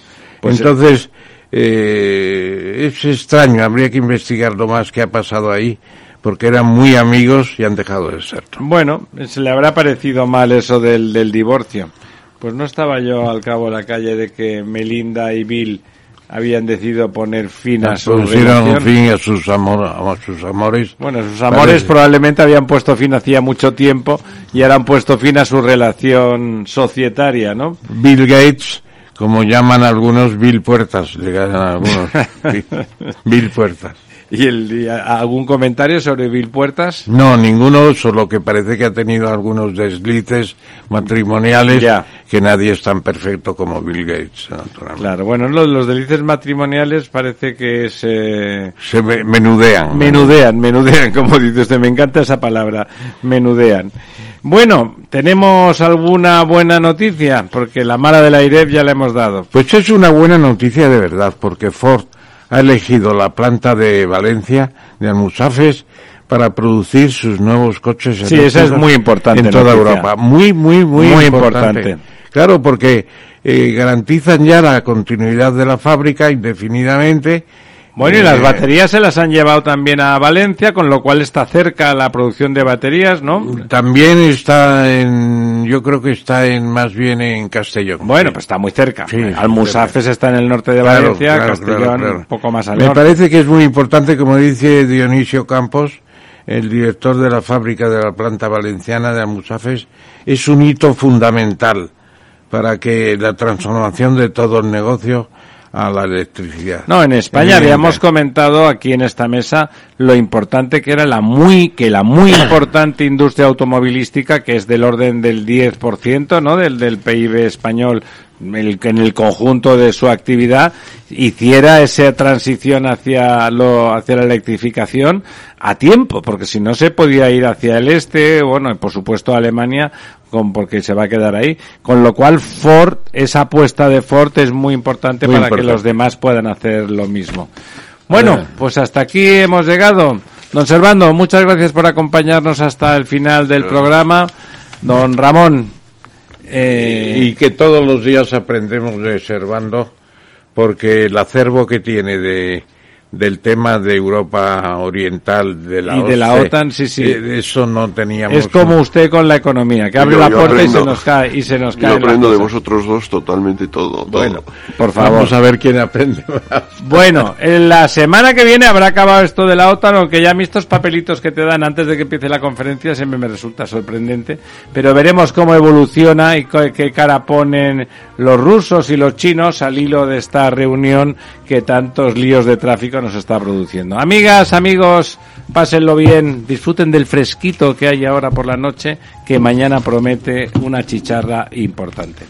Pues, Entonces, eh, es extraño, habría que investigar lo más que ha pasado ahí, porque eran muy amigos y han dejado de ser. Bueno, se le habrá parecido mal eso del, del divorcio. Pues no estaba yo al cabo de la calle de que Melinda y Bill habían decidido poner fin a su relación. fin a sus, amor, a sus amores. Bueno, sus amores Parece- probablemente habían puesto fin hacía mucho tiempo y ahora han puesto fin a su relación societaria, ¿no? Bill Gates, como llaman algunos, Bill Puertas, le llaman algunos. Bill- Bill Puertas. ¿Y, el, y a- algún comentario sobre Bill Puertas? No, ninguno, solo que parece que ha tenido algunos deslices matrimoniales, Ya. que nadie es tan perfecto como Bill Gates, naturalmente. Claro, bueno, los, los delices matrimoniales parece que se Se me- menudean. menudean, menudean, como dice usted, me encanta esa palabra, menudean. Bueno, ¿tenemos alguna buena noticia? Porque la mala de la IREF ya la hemos dado. Pues es una buena noticia de verdad, porque Ford ha elegido la planta de Valencia, de Almusafes, para producir sus nuevos coches Sí, esa es muy importante en toda noticia. Europa. Muy, muy, muy, Muy importante. importante. Claro, porque eh, garantizan ya la continuidad de la fábrica indefinidamente. Bueno, y las Eh, baterías se las han llevado también a Valencia, con lo cual está cerca la producción de baterías, ¿no? También está en, yo creo que está en, más bien en Castellón. Bueno, pues está muy cerca. Sí, sí, Almusafes está en el norte de Claro, Valencia, claro, Castellón claro, un poco más al Me norte. parece que es muy importante, como dice Dionisio Campos, el director de la fábrica de la planta valenciana de Amusafes, es un hito fundamental para que la transformación de todo el negocio a la electricidad. No, en España habíamos comentado aquí en esta mesa lo importante que era la muy, que la muy importante industria automovilística, que es del orden del 10%, ¿no? Del, del PIB español, el, que en el conjunto de su actividad hiciera esa transición hacia lo, hacia la electrificación a tiempo, porque si no se podía ir hacia el este, bueno, y por supuesto Alemania, con, porque se va a quedar ahí. Con lo cual Ford, esa apuesta de Ford es muy importante Muy para importante. que los demás puedan hacer lo mismo. Bueno, pues hasta aquí hemos llegado. Don Servando, muchas gracias por acompañarnos hasta el final del programa. Don Ramón, eh, y que todos los días aprendemos de Servando, porque el acervo que tiene de del tema de Europa Oriental, de la Y de la OTAN, sí, sí. eh, de eso no teníamos. es como usted con la economía, que abre Yo- la yo puerta y se nos cae y se nos Yo cae. aprendo de vosotros dos totalmente todo. todo. Bueno, Por favor. Vamos a ver quién aprende más. Bueno, en la semana que viene habrá acabado esto de la OTAN, aunque ya a mí estos papelitos que te dan antes de que empiece la conferencia siempre me resulta sorprendente, pero veremos cómo evoluciona y qué cara ponen los rusos y los chinos al hilo de esta reunión que tantos líos de tráfico nos está produciendo. Amigas, amigos, pásenlo bien, disfruten del fresquito que hay ahora por la noche, que mañana promete una chicharra importante.